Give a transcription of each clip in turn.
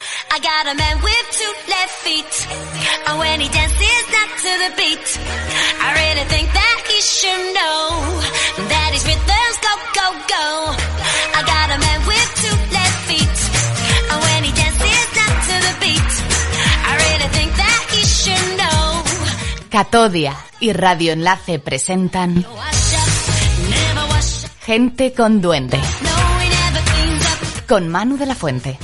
I got a man with two left feet. And when he dances not to the beat, I really think that he should know that his rhythms go, go, go. I got a man with two left feet. And when he dances not to the beat, I really think that he should know. Catodia y Radio Enlace presentan. Gente con Duende, con Manu de la Fuente.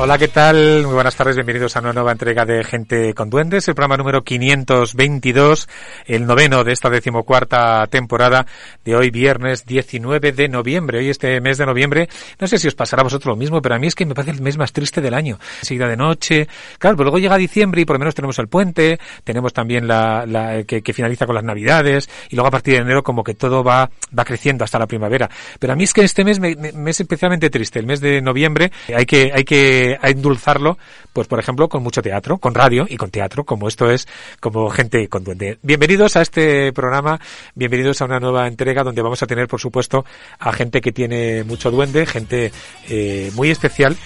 Hola, ¿qué tal? Muy buenas tardes, bienvenidos a una nueva entrega de Gente con Duendes, el programa número 522, el noveno de esta decimocuarta temporada de hoy, viernes 19 de noviembre. Hoy este mes de noviembre, no sé si os pasará a vosotros lo mismo, pero a mí es que me parece el mes más triste del año. Enseguida de noche, claro, pero luego llega diciembre y por lo menos tenemos el puente, tenemos también la, la que, que finaliza con las navidades y luego a partir de enero como que todo va, va creciendo hasta la primavera. Pero a mí es que este mes me, me- me es especialmente triste, el mes de noviembre, hay que, hay que endulzarlo, pues por ejemplo, con mucho teatro, con radio y con teatro, como esto es, como gente con duende. Bienvenidos a este programa, bienvenidos a una nueva entrega donde vamos a tener, por supuesto, a gente que tiene mucho duende, gente eh, muy especial.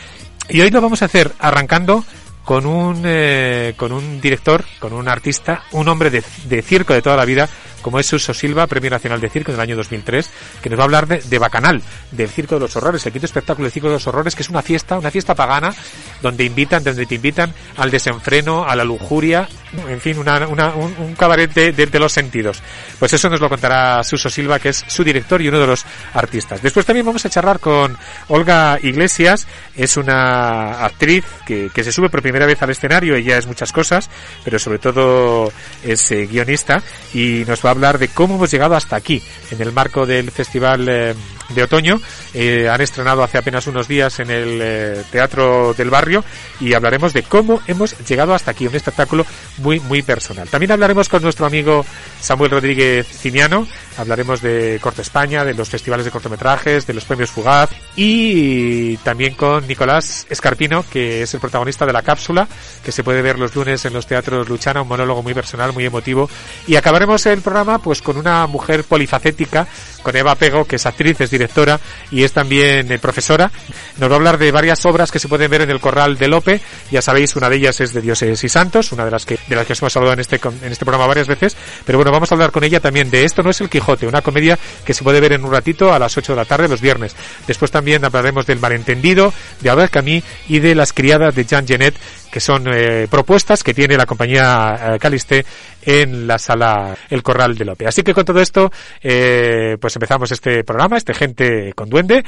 Y hoy lo vamos a hacer arrancando con un, eh, con un director, con un artista, un hombre de, de circo de toda la vida, como es Suso Silva, Premio Nacional de Circo del año 2003, que nos va a hablar de, Bacanal, del Circo de los Horrores, el quinto espectáculo del Circo de los Horrores, que es una fiesta, una fiesta pagana, donde invitan, donde te invitan al desenfreno, a la lujuria, en fin, una, un, cabaret de los sentidos. Pues eso nos lo contará Suso Silva, que es su director y uno de los artistas. Después también vamos a charlar con Olga Iglesias, es una actriz que, se sube por primera vez al escenario, ella es muchas cosas, pero sobre todo es eh, guionista y nos va a hablar de cómo hemos llegado hasta aquí, en el marco del Festival eh, de Otoño. Eh, han estrenado hace apenas unos días en el eh, Teatro del Barrio y hablaremos de cómo hemos llegado hasta aquí, un espectáculo muy, muy personal. También hablaremos con nuestro amigo Samuel Rodríguez Ciniano, hablaremos de Corte España, de los festivales de cortometrajes, de los premios Fugaz y también con Nicolás Escarpino, que es el protagonista de la cápsula, que se puede ver los lunes en los teatros Luchana, un monólogo muy personal, muy emotivo. Y acabaremos el programa pues con una mujer polifacética, con Eva Pego, que es actriz, es directora y es también eh, profesora. Nos va a hablar de varias obras que se pueden ver en el Corral de Lope. Ya sabéis, una de ellas es de Dioses y Santos, una de las que, de las que os hemos hablado en este, en este programa varias veces. Pero bueno, vamos a hablar con ella también de Esto no es el Quijote, una comedia que se puede ver en un ratito a las 8 de la tarde los viernes. Después también hablaremos del malentendido, de Albert Camus y de las criadas de Jean Genet, que son eh, propuestas que tiene la compañía eh, Caliste en la sala El Corral de Lope. Así que con todo esto, eh, pues empezamos este programa, este Gente con Duende.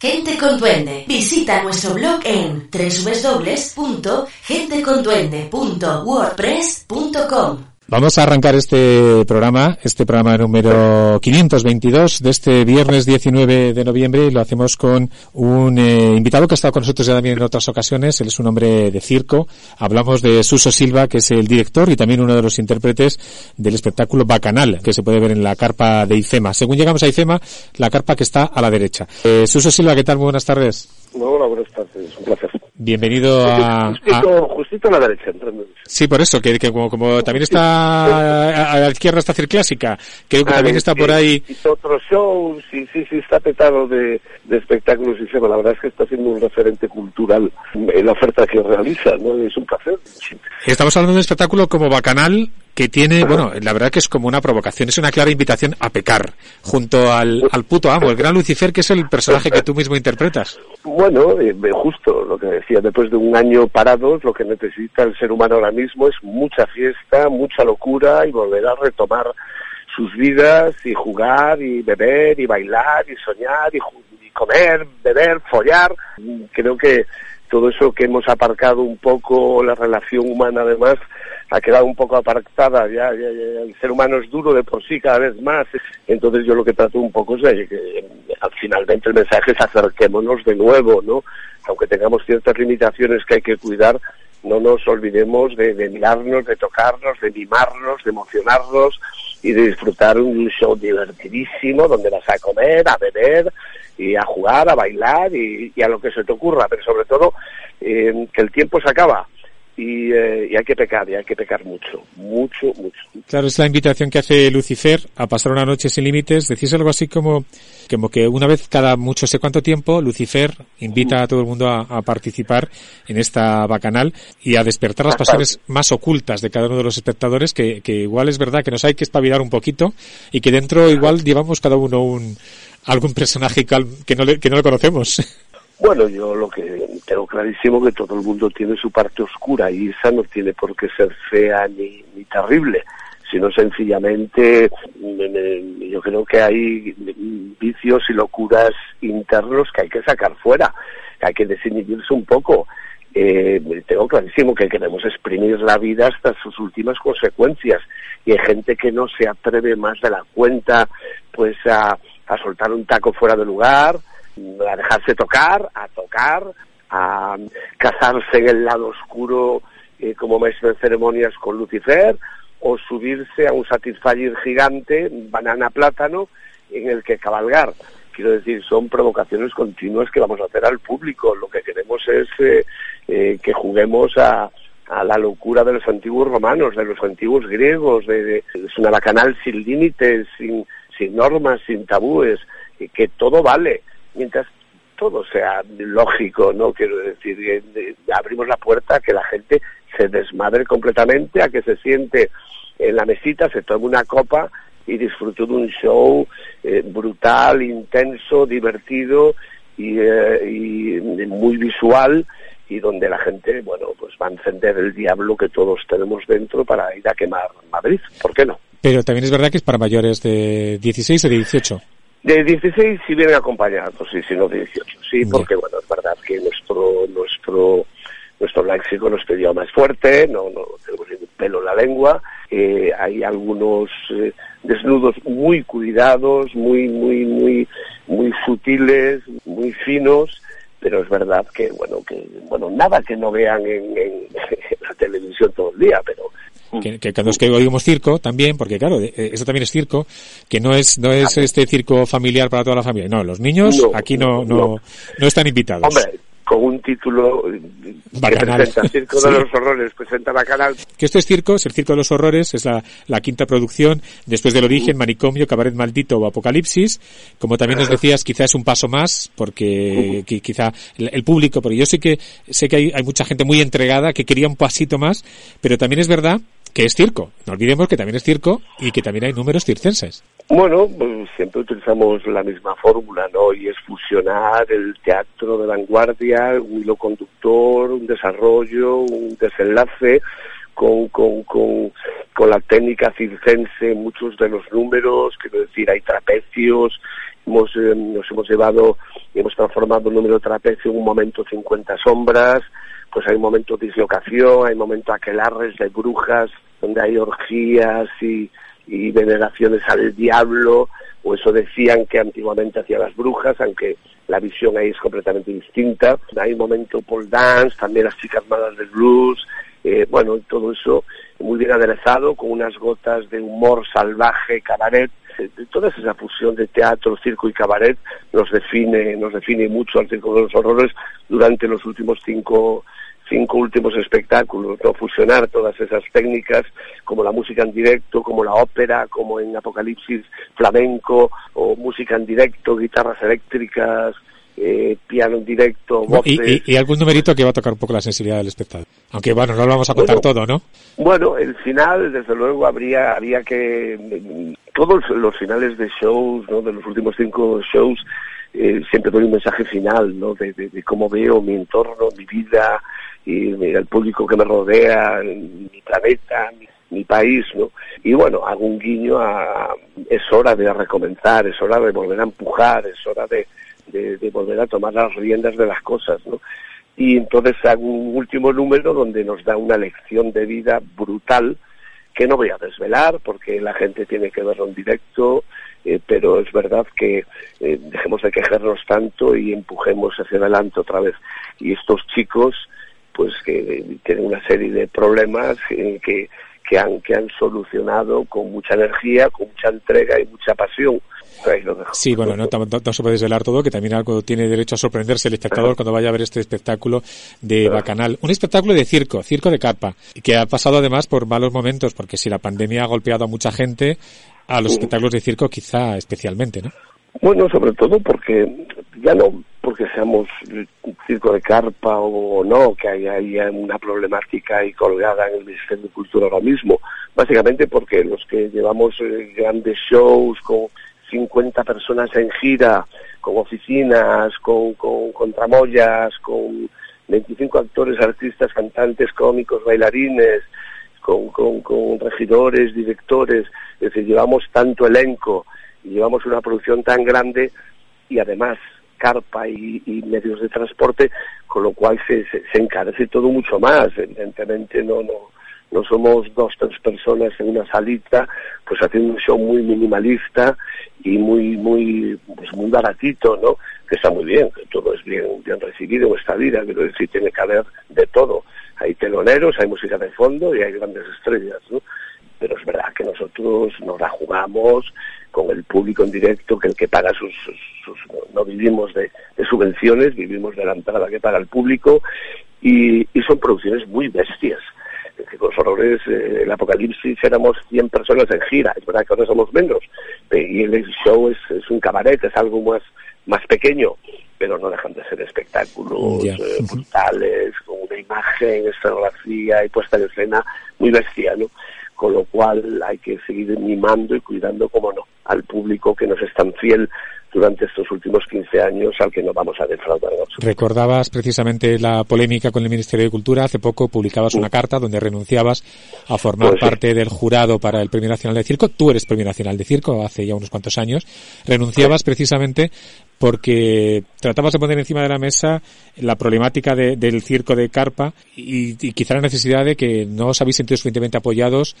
Gente con Duende. Visita nuestro blog en www.genteconduende.wordpress.com. Vamos a arrancar este programa, este programa número 522 de este viernes 19 de noviembre y lo hacemos con un eh, invitado que ha estado con nosotros ya también en otras ocasiones. Él es un hombre de circo. Hablamos de Suso Silva, que es el director y también uno de los intérpretes del espectáculo Bacanal, que se puede ver en la carpa de IFEMA. Según llegamos a IFEMA, la carpa que está a la derecha. Eh, Suso Silva, ¿qué tal? Muy buenas tardes. Hola, buenas tardes, un placer. Bienvenido a... a- Justito, justito a la derecha, entrando. Sí, por eso, que, que como, como también está a, la izquierda está Circlásica, creo que Ah, también está por ahí Hizo otros shows, sí, sí, sí, está petado de, de espectáculos y se La verdad es que está siendo un referente cultural en la oferta que realiza, ¿no? Es un placer. Estamos hablando de un espectáculo como Bacanal que tiene, bueno, la verdad que es como una provocación, es una clara invitación a pecar junto al, al puto amo, el gran Lucifer, que es el personaje que tú mismo interpretas. Bueno, eh, eh, justo lo que decía, después de un año parados, lo que necesita el ser humano ahora mismo es mucha fiesta, mucha locura y volver a retomar sus vidas y jugar y beber y bailar y soñar y, y comer, beber, follar. Mm, Creo que todo eso que hemos aparcado un poco, la relación humana además, ha quedado un poco apartada, ya, el ser humano es duro de por sí cada vez más, entonces yo lo que trato un poco es de que finalmente el mensaje es acerquémonos de nuevo, ¿no? Aunque tengamos ciertas limitaciones que hay que cuidar, no nos olvidemos de, mirarnos, de tocarnos, de mimarnos, de emocionarnos y de disfrutar un show divertidísimo donde vas a comer, a beber y a jugar, a bailar y, a lo que se te ocurra, pero sobre todo eh, que el tiempo se acaba eh, y, hay que pecar, y hay que pecar mucho, mucho, mucho. Claro, es la invitación que hace Lucifer a pasar una noche sin límites. Decís algo así como, como que una vez cada mucho sé cuánto tiempo, Lucifer invita a todo el mundo a, participar en esta bacanal y a despertar las pasiones más ocultas de cada uno de los espectadores, que, que igual es verdad que nos hay que espabilar un poquito y que dentro igual llevamos cada uno un, algún personaje que no le, que no le conocemos. Bueno, yo lo que tengo clarísimo que todo el mundo tiene su parte oscura y esa no tiene por qué ser fea ni, terrible, sino sencillamente yo creo que hay vicios y locuras internos que hay que sacar fuera, que hay que desinhibirse un poco. Eh, tengo clarísimo que queremos exprimir la vida hasta sus últimas consecuencias y hay gente que no se atreve más de la cuenta pues a, a soltar un taco fuera de lugar, a dejarse tocar, a tocar, a casarse en el lado oscuro eh, como maestro de ceremonias con Lucifer, o subirse a un Satisfyer gigante, banana plátano, en el que cabalgar. Quiero decir, son provocaciones continuas que vamos a hacer al público. Lo que queremos es eh, eh, que juguemos a, a la locura de los antiguos romanos, de los antiguos griegos, de, es una bacanal sin límites, sin, sin normas, sin tabúes, que todo vale mientras todo sea lógico, ¿no? Quiero decir, abrimos la puerta a que la gente se desmadre completamente, a que se siente en la mesita, se tome una copa y disfrute de un show eh, brutal, intenso, divertido y, eh, y muy visual y donde la gente, bueno, pues va a encender el diablo que todos tenemos dentro para ir a quemar Madrid. ¿Por qué no? Pero también es verdad que es para mayores de 16 o de 18. De 16 si vienen acompañados, sí, si no de 18. Sí, porque bueno, es verdad que nuestro nuestro nuestro léxico, nuestro idioma es fuerte, no, no tenemos ningún pelo en la lengua, eh, hay algunos eh, desnudos muy cuidados, muy, muy, muy, muy sutiles, muy finos, pero es verdad que, bueno, que, bueno, nada que no vean en, en la televisión todo el día, pero que, que cuando es que oímos circo también, porque claro, eh, eso también es circo, que no es no es este circo familiar para toda la familia. No, los niños aquí no, no, no, están invitados. Hombre, con un título Bacanal. que presenta Circo de los Horrores, presenta Bacanal. Que esto es circo, es el Circo de los Horrores, es la, la quinta producción, después del origen, Manicomio, Cabaret Maldito o Apocalipsis. Como también nos decías, quizás es un paso más, porque quizá el, público, porque yo sé que, sé que hay, hay mucha gente muy entregada que quería un pasito más, pero también es verdad que es circo. No olvidemos que también es circo y que también hay números circenses. Bueno, pues siempre utilizamos la misma fórmula, ¿no? Y es fusionar el teatro de vanguardia, un hilo conductor, un desarrollo, un desenlace con, con, con, con la técnica circense, muchos de los números, quiero decir, hay trapecios, hemos, eh, nos hemos llevado, hemos transformado el número de trapecio en un momento 50 sombras, pues hay momentos de dislocación, hay momentos aquelarres de brujas, donde hay orgías y, veneraciones al diablo, o eso decían que antiguamente hacían las brujas, aunque la visión ahí es completamente distinta. Hay momento pole dance, también las chicas malas del blues, eh, bueno, todo eso muy bien aderezado, con unas gotas de humor salvaje, cabaret, eh, toda esa fusión de teatro, circo y cabaret nos define, nos define mucho al Circo de los Horrores durante los últimos cinco cinco últimos espectáculos, ¿no? fusionar todas esas técnicas, como la música en directo, como la ópera, como en Apocalipsis flamenco, o música en directo, guitarras eléctricas, eh, piano en directo, voces. Y, algún numerito que va a tocar un poco la sensibilidad del espectador. Aunque bueno, no lo vamos a contar todo, ¿no? Bueno, el final, desde luego, habría, habría que... Todos los finales de shows, ¿no? De los últimos cinco shows, eh, siempre doy un mensaje final, ¿no? De, de, cómo veo mi entorno, mi vida, y el público que me rodea, mi planeta, mi, país, ¿no? Y bueno, hago un guiño a, es hora de recomenzar, es hora de volver a empujar, es hora de, de, volver a tomar las riendas de las cosas, ¿no? y entonces hago un último número donde nos da una lección de vida brutal que no voy a desvelar porque la gente tiene que verlo en directo, eh, pero es verdad que eh, dejemos de quejarnos tanto y empujemos hacia adelante otra vez. Y estos chicos, pues que tienen una serie de problemas que, que, han, que han solucionado con mucha energía, con mucha entrega y mucha pasión. Sí, bueno, no, no, se puede desvelar todo, que también algo tiene derecho a sorprenderse el espectador cuando vaya a ver este espectáculo de Bacanal. Un espectáculo de circo, circo de carpa, que ha pasado además por malos momentos, porque si la pandemia ha golpeado a mucha gente, a los espectáculos de circo quizá especialmente, ¿no? Bueno, sobre todo porque ya no porque seamos circo de carpa o no, que haya, una problemática ahí colgada en el Ministerio de Cultura ahora mismo, básicamente porque los que llevamos eh, grandes shows con 50 personas en gira, con oficinas, con, con, tramoyas, con 25 actores, artistas, cantantes, cómicos, bailarines, con, con, regidores, directores, es decir, llevamos tanto elenco y llevamos una producción tan grande y además carpa y, medios de transporte, con lo cual se, se, encarece todo mucho más. Evidentemente no, no, no somos dos, tres personas en una salita, pues haciendo un show muy minimalista y muy, muy, pues muy baratito, ¿no? Que está muy bien, que todo es bien, bien recibido en esta vida, quiero decir, tiene que haber de todo. Hay teloneros, hay música de fondo y hay grandes estrellas, ¿no? Pero es verdad que nosotros nos la jugamos con el público en directo, que el que paga sus, sus, no vivimos de, de, subvenciones, vivimos de la entrada que paga el público y, y son producciones muy bestias que con los horrores, eh, el apocalipsis éramos 100 personas en gira, es verdad que ahora somos menos, y el show es, es un cabaret, es algo más, más pequeño, pero no dejan de ser espectáculos eh, brutales, con una imagen, escenografía y puesta en escena muy bestia, ¿no? Con lo cual hay que seguir mimando y cuidando, como no, al público que nos es tan fiel durante estos últimos 15 años al que no vamos a defraudar. Recordabas precisamente la polémica con el Ministerio de Cultura. Hace poco publicabas una carta donde renunciabas a formar pues parte del jurado para el Premio Nacional de Circo. Tú eres Premio Nacional de Circo hace ya unos cuantos años. Renunciabas precisamente porque tratabas de poner encima de la mesa la problemática del circo de carpa y, quizá la necesidad de que no os habéis sentido suficientemente apoyados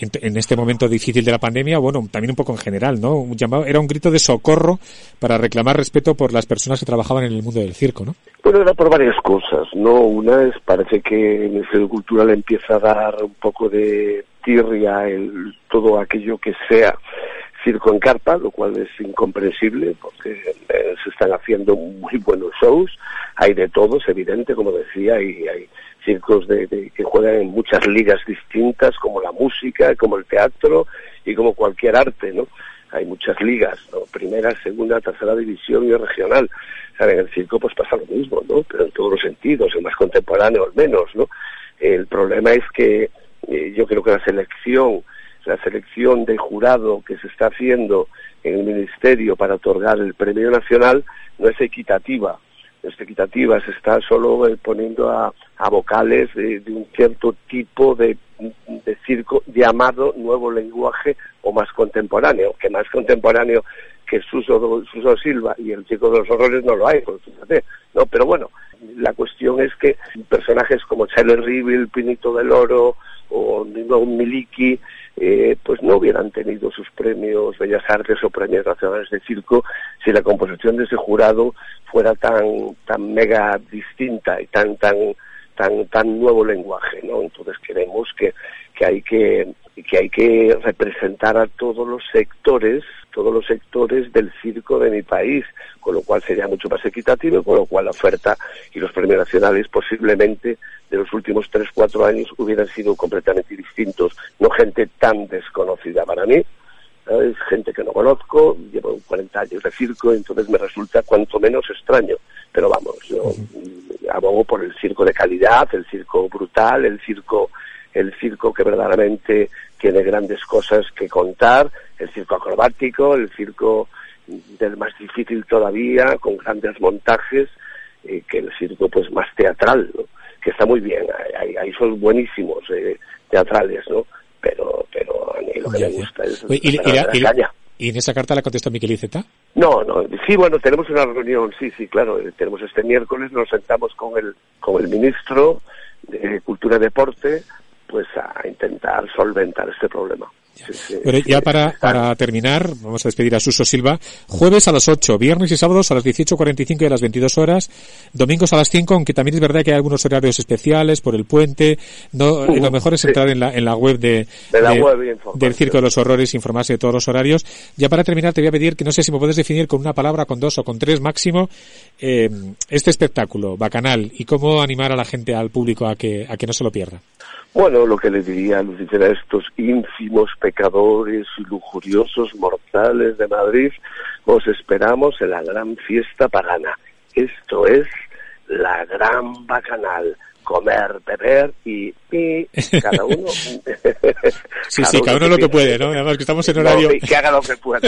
en, este momento difícil de la pandemia, bueno, también un poco en general, ¿no? Un era un grito de socorro para reclamar respeto por las personas que trabajaban en el mundo del circo, ¿no? Bueno, era por varias cosas, ¿no? Una es, parece que el Ministerio Cultural empieza a dar un poco de tirria el, todo aquello que sea circo en carpa, lo cual es incomprensible porque eh, se están haciendo muy buenos shows, hay de todos, evidente, como decía, y hay circos de, que juegan en muchas ligas distintas, como la música, como el teatro y como cualquier arte, ¿no? Hay muchas ligas, ¿no? Primera, segunda, tercera división y regional. En el circo pues pasa lo mismo, ¿no? Pero en todos los sentidos, el más contemporáneo al menos, ¿no? El problema es que eh, yo creo que la selección la selección de jurado que se está haciendo en el Ministerio para otorgar el premio nacional no es equitativa. No es equitativa, se está solo eh, poniendo a, vocales de, un cierto tipo de, circo llamado nuevo lenguaje o más contemporáneo, que más contemporáneo que Suso, Suso Silva y el Chico de los Horrores no lo hay, pues fíjate, ¿no? Pero bueno, la cuestión es que personajes como Charlie Rivel, Pinito del Oro o Nino Miliki eh, pues no hubieran tenido sus premios Bellas Artes o premios nacionales de circo si la composición de ese jurado fuera tan tan mega distinta y tan tan tan tan nuevo lenguaje, ¿no? Entonces queremos que, que hay que que hay que representar a todos los sectores, todos los sectores del circo de mi país, con lo cual sería mucho más equitativo, con lo cual la oferta y los premios nacionales posiblemente de los últimos tres, cuatro años hubieran sido completamente distintos, no gente tan desconocida. Para mí, es gente que no conozco, llevo 40 años de circo, entonces me resulta cuanto menos extraño. Pero vamos, yo abogo por el circo de calidad, el circo brutal, el circo, el circo que verdaderamente tiene grandes cosas que contar, el circo acrobático, el circo del más difícil todavía, con grandes montajes, eh, que el circo pues más teatral, que está muy bien, hay, hay son buenísimos eh, teatrales, ¿no? Pero, pero a mí lo que me gusta es y, la, ¿Y en esa carta la contestó Miquel Iceta? No, no, sí, bueno, tenemos una reunión, sí, sí, claro, eh, tenemos este miércoles, nos sentamos con el, con el ministro de Cultura y Deporte, pues a intentar solventar este problema. Sí, sí, Pero ya sí, para, para terminar, vamos a despedir a Suso Silva. Jueves a las 8, viernes y sábados a las 18.45 y a las 22 horas, domingos a las 5, aunque también es verdad que hay algunos horarios especiales por el puente. No, lo mejor es entrar en la, en la web de, De la web y informarse. del Circo de los Horrores, informarse de todos los horarios. Ya para terminar, te voy a pedir que no sé si me puedes definir con una palabra, con dos o con tres máximo, eh, este espectáculo, bacanal, y cómo animar a la gente, al público, a que, a que no se lo pierda. Bueno, lo que le diría a Lucía a estos ínfimos pecadores y lujuriosos mortales de Madrid, os esperamos en la gran fiesta pagana. Esto es la gran bacanal. Comer, beber y, y cada uno. Sí, sí, cada uno lo que puede, ¿no? Además que estamos en horario... No, que haga lo que pueda.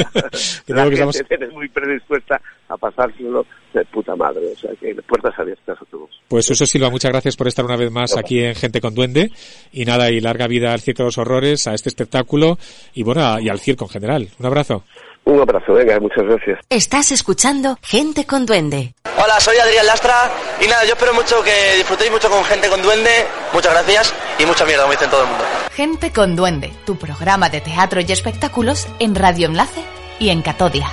La que gente estamos- muy predispuesta a pasárselo de puta madre. O sea, que puertas abiertas a todos. Pues Suso Silva, muchas gracias por estar una vez más aquí en Gente con Duende. Y nada, y larga vida al Circo de los Horrores, a este espectáculo y bueno, a- y al circo en general. Un abrazo. Un abrazo, venga, muchas gracias. Estás escuchando Gente con Duende. Hola, soy Adrián Lastra y nada, yo espero mucho que disfrutéis mucho con gente con duende. Muchas gracias y mucha mierda, como dicen todo el mundo. Gente con Duende, tu programa de teatro y espectáculos en Radio Enlace y en Catodia.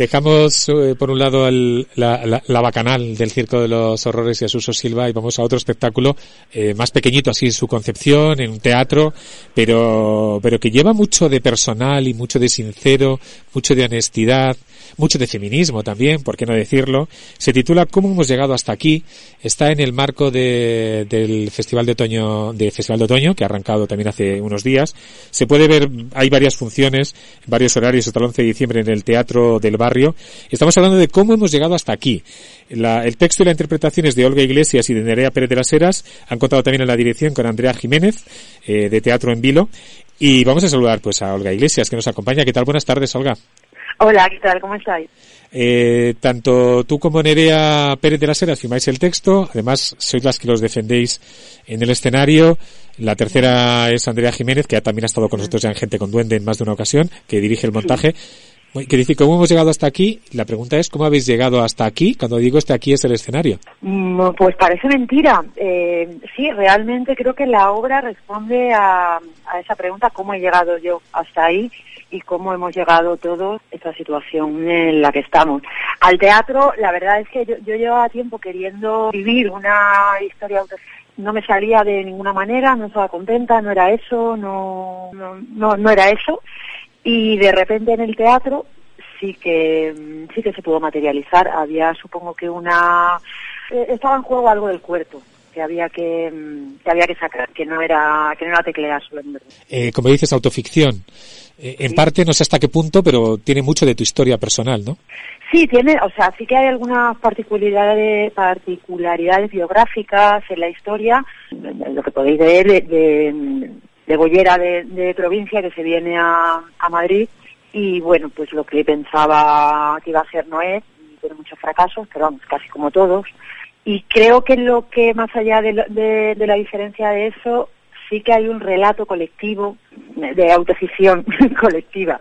Dejamos eh, por un lado el- la, la- la bacanal del Circo de los Horrores y a Suso Silva y vamos a otro espectáculo eh, más pequeñito así en su concepción, en un teatro, pero, pero que lleva mucho de personal y mucho de sincero, mucho de honestidad, mucho de feminismo también, por qué no decirlo. Se titula ¿Cómo hemos llegado hasta aquí? Está en el marco de- del Festival de Otoño, de Festival de Otoño, que ha arrancado también hace unos días. Se puede ver, hay varias funciones, varios horarios hasta el 11 de diciembre en el Teatro del Barrio. Estamos hablando de cómo hemos llegado hasta aquí. La- el texto y la interpretación es de Olga Iglesias y de Nerea Pérez de las Heras. Han contado también en la dirección con Andrea Jiménez, eh, de Teatro en Vilo. Y vamos a saludar pues a Olga Iglesias, que nos acompaña. ¿Qué tal? Buenas tardes, Olga. Hola, ¿qué tal? ¿Cómo estáis? Eh, tanto tú como Nerea Pérez de las Heras firmáis el texto, además sois las que los defendéis en el escenario. La tercera es Andrea Jiménez, que ya también ha estado con nosotros ya en Gente con Duende en más de una ocasión, que dirige el montaje. Que dice, ¿cómo hemos llegado hasta aquí? La pregunta es, ¿cómo habéis llegado hasta aquí? Cuando digo este aquí es el escenario. Mm, Pues parece mentira. Eh, sí, realmente creo que la obra responde a, a esa pregunta, ¿cómo he llegado yo hasta ahí? Y cómo hemos llegado todos a esta situación en la que estamos. Al teatro, la verdad es que yo, yo llevaba tiempo queriendo vivir una historia no me salía de ninguna manera, no estaba contenta, no era eso, no, no, no, no era eso. Y de repente en el teatro sí que sí que se pudo materializar. Había, supongo que una eh, estaba en juego algo del cuerpo que había que, que había que sacar, que no era que no era teclear solo. Eh, como dices, autoficción. Eh, en parte, no sé hasta qué punto, pero tiene mucho de tu historia personal, ¿no? Sí, tiene, o sea, sí que hay algunas particularidades, particularidades biográficas en la historia, lo que podéis ver de, de, de Bollera de, provincia que se viene a, Madrid y bueno, pues lo que pensaba que iba a ser no es, y tiene muchos fracasos, pero vamos, casi como todos. Y creo que lo que más allá de, lo- de la diferencia de eso, sí que hay un relato colectivo, de autoficción colectiva,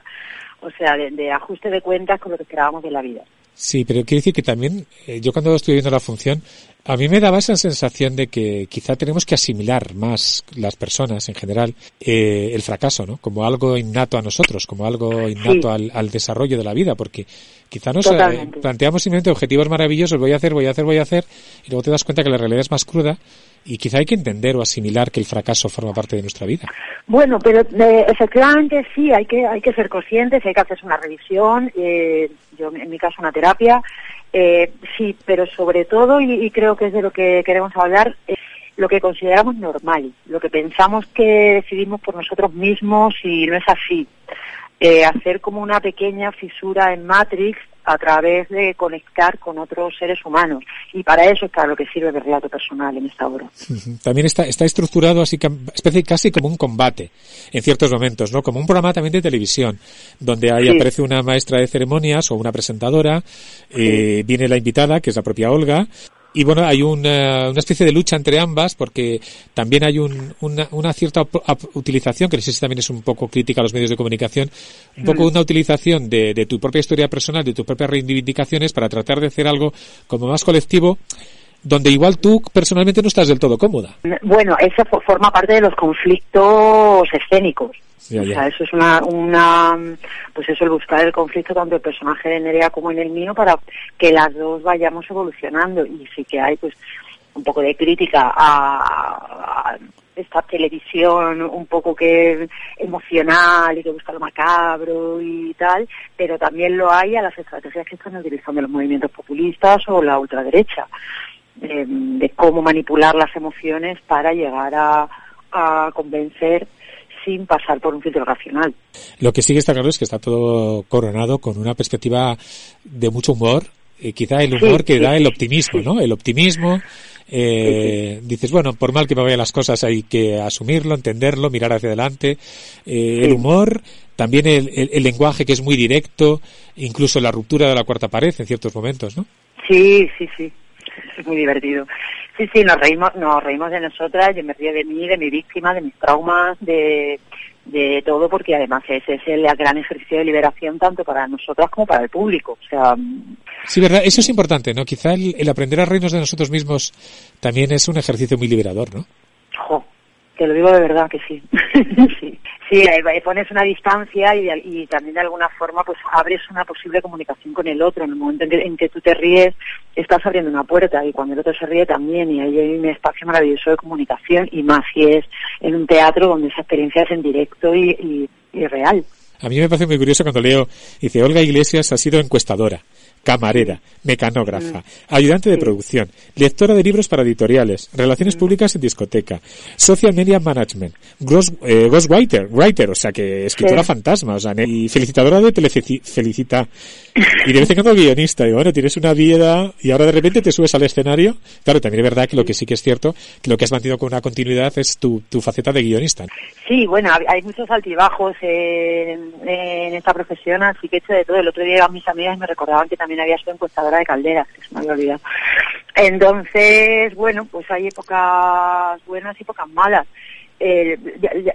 o sea, de, de ajuste de cuentas con lo que esperábamos de la vida. Sí, pero quiero decir que también, eh, yo cuando estoy viendo la función, a mí me daba esa sensación de que quizá tenemos que asimilar más las personas en general eh, el fracaso, ¿no? Como algo innato a nosotros, como algo innato Sí. al, al desarrollo de la vida, porque quizá nos eh, planteamos simplemente objetivos maravillosos, voy a hacer, voy a hacer, voy a hacer, y luego te das cuenta que la realidad es más cruda y quizá hay que entender o asimilar que el fracaso forma parte de nuestra vida. Bueno, pero eh, efectivamente sí, hay que hay que ser conscientes, hay que hacerse una revisión, eh, yo en mi caso una terapia, eh, sí, pero sobre todo, y, y creo que es de lo que queremos hablar, lo que consideramos normal, lo que pensamos que decidimos por nosotros mismos y no es así. Eh, hacer como una pequeña fisura en Matrix a través de conectar con otros seres humanos. Y para eso es para lo que sirve el relato personal en esta obra. También está, está estructurado así especie casi como un combate en ciertos momentos, ¿no? Como un programa también de televisión, donde ahí Sí. aparece una maestra de ceremonias o una presentadora, eh, viene la invitada, que es la propia Olga, y bueno, hay una, una, especie de lucha entre ambas porque también hay un, una, una, cierta utilización, que no sé si también es un poco crítica a los medios de comunicación, un poco mm. una utilización de, de, tu propia historia personal, de tus propias reivindicaciones para tratar de hacer algo como más colectivo donde igual tú personalmente no estás del todo cómoda. Bueno, eso forma parte de los conflictos escénicos. O sea, eso es una, una, pues eso, el buscar el conflicto tanto el personaje de Nerea como en el mío para que las dos vayamos evolucionando. Y sí que hay, pues, un poco de crítica a, esta televisión un poco que emocional y que busca lo macabro y tal, pero también lo hay a las estrategias que están utilizando los movimientos populistas o la ultraderecha. Eh, de cómo manipular las emociones para llegar a, convencer sin pasar por un filtro racional. Lo que sí que está claro es que está todo coronado con una perspectiva de mucho humor, y quizá el humor que da el optimismo, ¿no? El optimismo, eh, dices, bueno, por mal que me vayan las cosas hay que asumirlo, entenderlo, mirar hacia adelante. Eh, el humor, también el, el, lenguaje que es muy directo, incluso la ruptura de la cuarta pared en ciertos momentos, ¿no? Sí, sí, sí es muy divertido. Sí, sí, nos reímos, nos reímos de nosotras, yo me río de mí, de mi víctima, de mis traumas, de, de todo, porque además ese es el gran ejercicio de liberación tanto para nosotras como para el público. O sea, sí, verdad, eso es importante, ¿no? Quizá el, aprender a reírnos de nosotros mismos también es un ejercicio muy liberador, ¿no? Jo, te lo digo de verdad que sí. sí. Pones una distancia y, y, también de alguna forma pues abres una posible comunicación con el otro. En el momento en que, en que, tú te ríes, estás abriendo una puerta y cuando el otro se ríe también y ahí hay un espacio maravilloso de comunicación y más si es en un teatro donde esa experiencia es en directo y, y real. A mí me parece muy curioso cuando leo, dice, Olga Iglesias ha sido encuestadora camarera, mecanógrafa, mm. ayudante de producción, lectora de libros para editoriales, relaciones mm. públicas en discoteca, social media management, eh, ghostwriter, writer, o sea que escritora fantasma, o sea, y felicitadora de Telefelicita, y de vez en cuando guionista, y bueno, tienes una vida y ahora de repente te subes al escenario, claro, también es verdad que lo que sí que es cierto, que lo que has mantenido con una continuidad es tu, tu faceta de guionista. Sí, bueno, hay muchos altibajos en, esta profesión, así que he hecho de todo. El otro día mis amigas me recordaban que también había sido encuestadora de calderas, que se me había olvidado. Entonces, bueno, pues hay épocas buenas y épocas malas. Eh,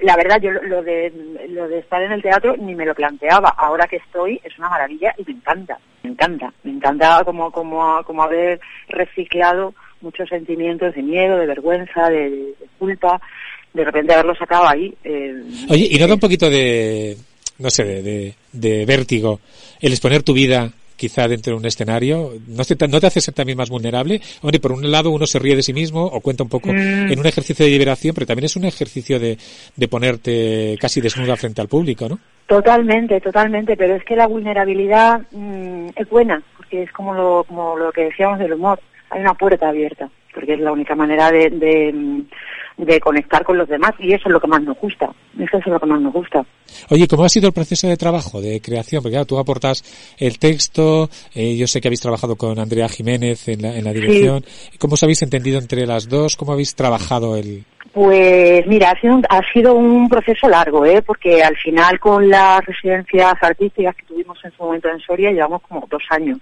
la verdad, yo lo de, estar en el teatro ni me lo planteaba. Ahora que estoy es una maravilla y me encanta, me encanta. Me encanta como haber reciclado muchos sentimientos de miedo, de vergüenza, de, culpa, de repente haberlo sacado ahí. Eh, Oye, ¿y no da un poquito de, no sé, de, de vértigo el exponer tu vida quizá dentro de un escenario, ¿no te, no te hace ser también más vulnerable? Hombre, por un lado uno se ríe de sí mismo o cuenta un poco mm. en un ejercicio de liberación, pero también es un ejercicio de, de ponerte casi desnuda frente al público, ¿no? Totalmente, totalmente, pero es que la vulnerabilidad mm, es buena, porque es como lo, como lo que decíamos del humor, hay una puerta abierta, porque es la única manera de, de de conectar con los demás y eso es lo que más nos gusta, eso es lo que más nos gusta. Oye, ¿cómo ha sido el proceso de trabajo, de creación? Porque claro, tú aportas el texto, eh, yo sé que habéis trabajado con Andrea Jiménez en la, en la dirección, ¿cómo os habéis entendido entre las dos? ¿Cómo habéis trabajado el...? Pues mira, ha sido, un, ha sido un proceso largo, ¿eh? porque al final con las residencias artísticas que tuvimos en su momento en Soria llevamos como dos años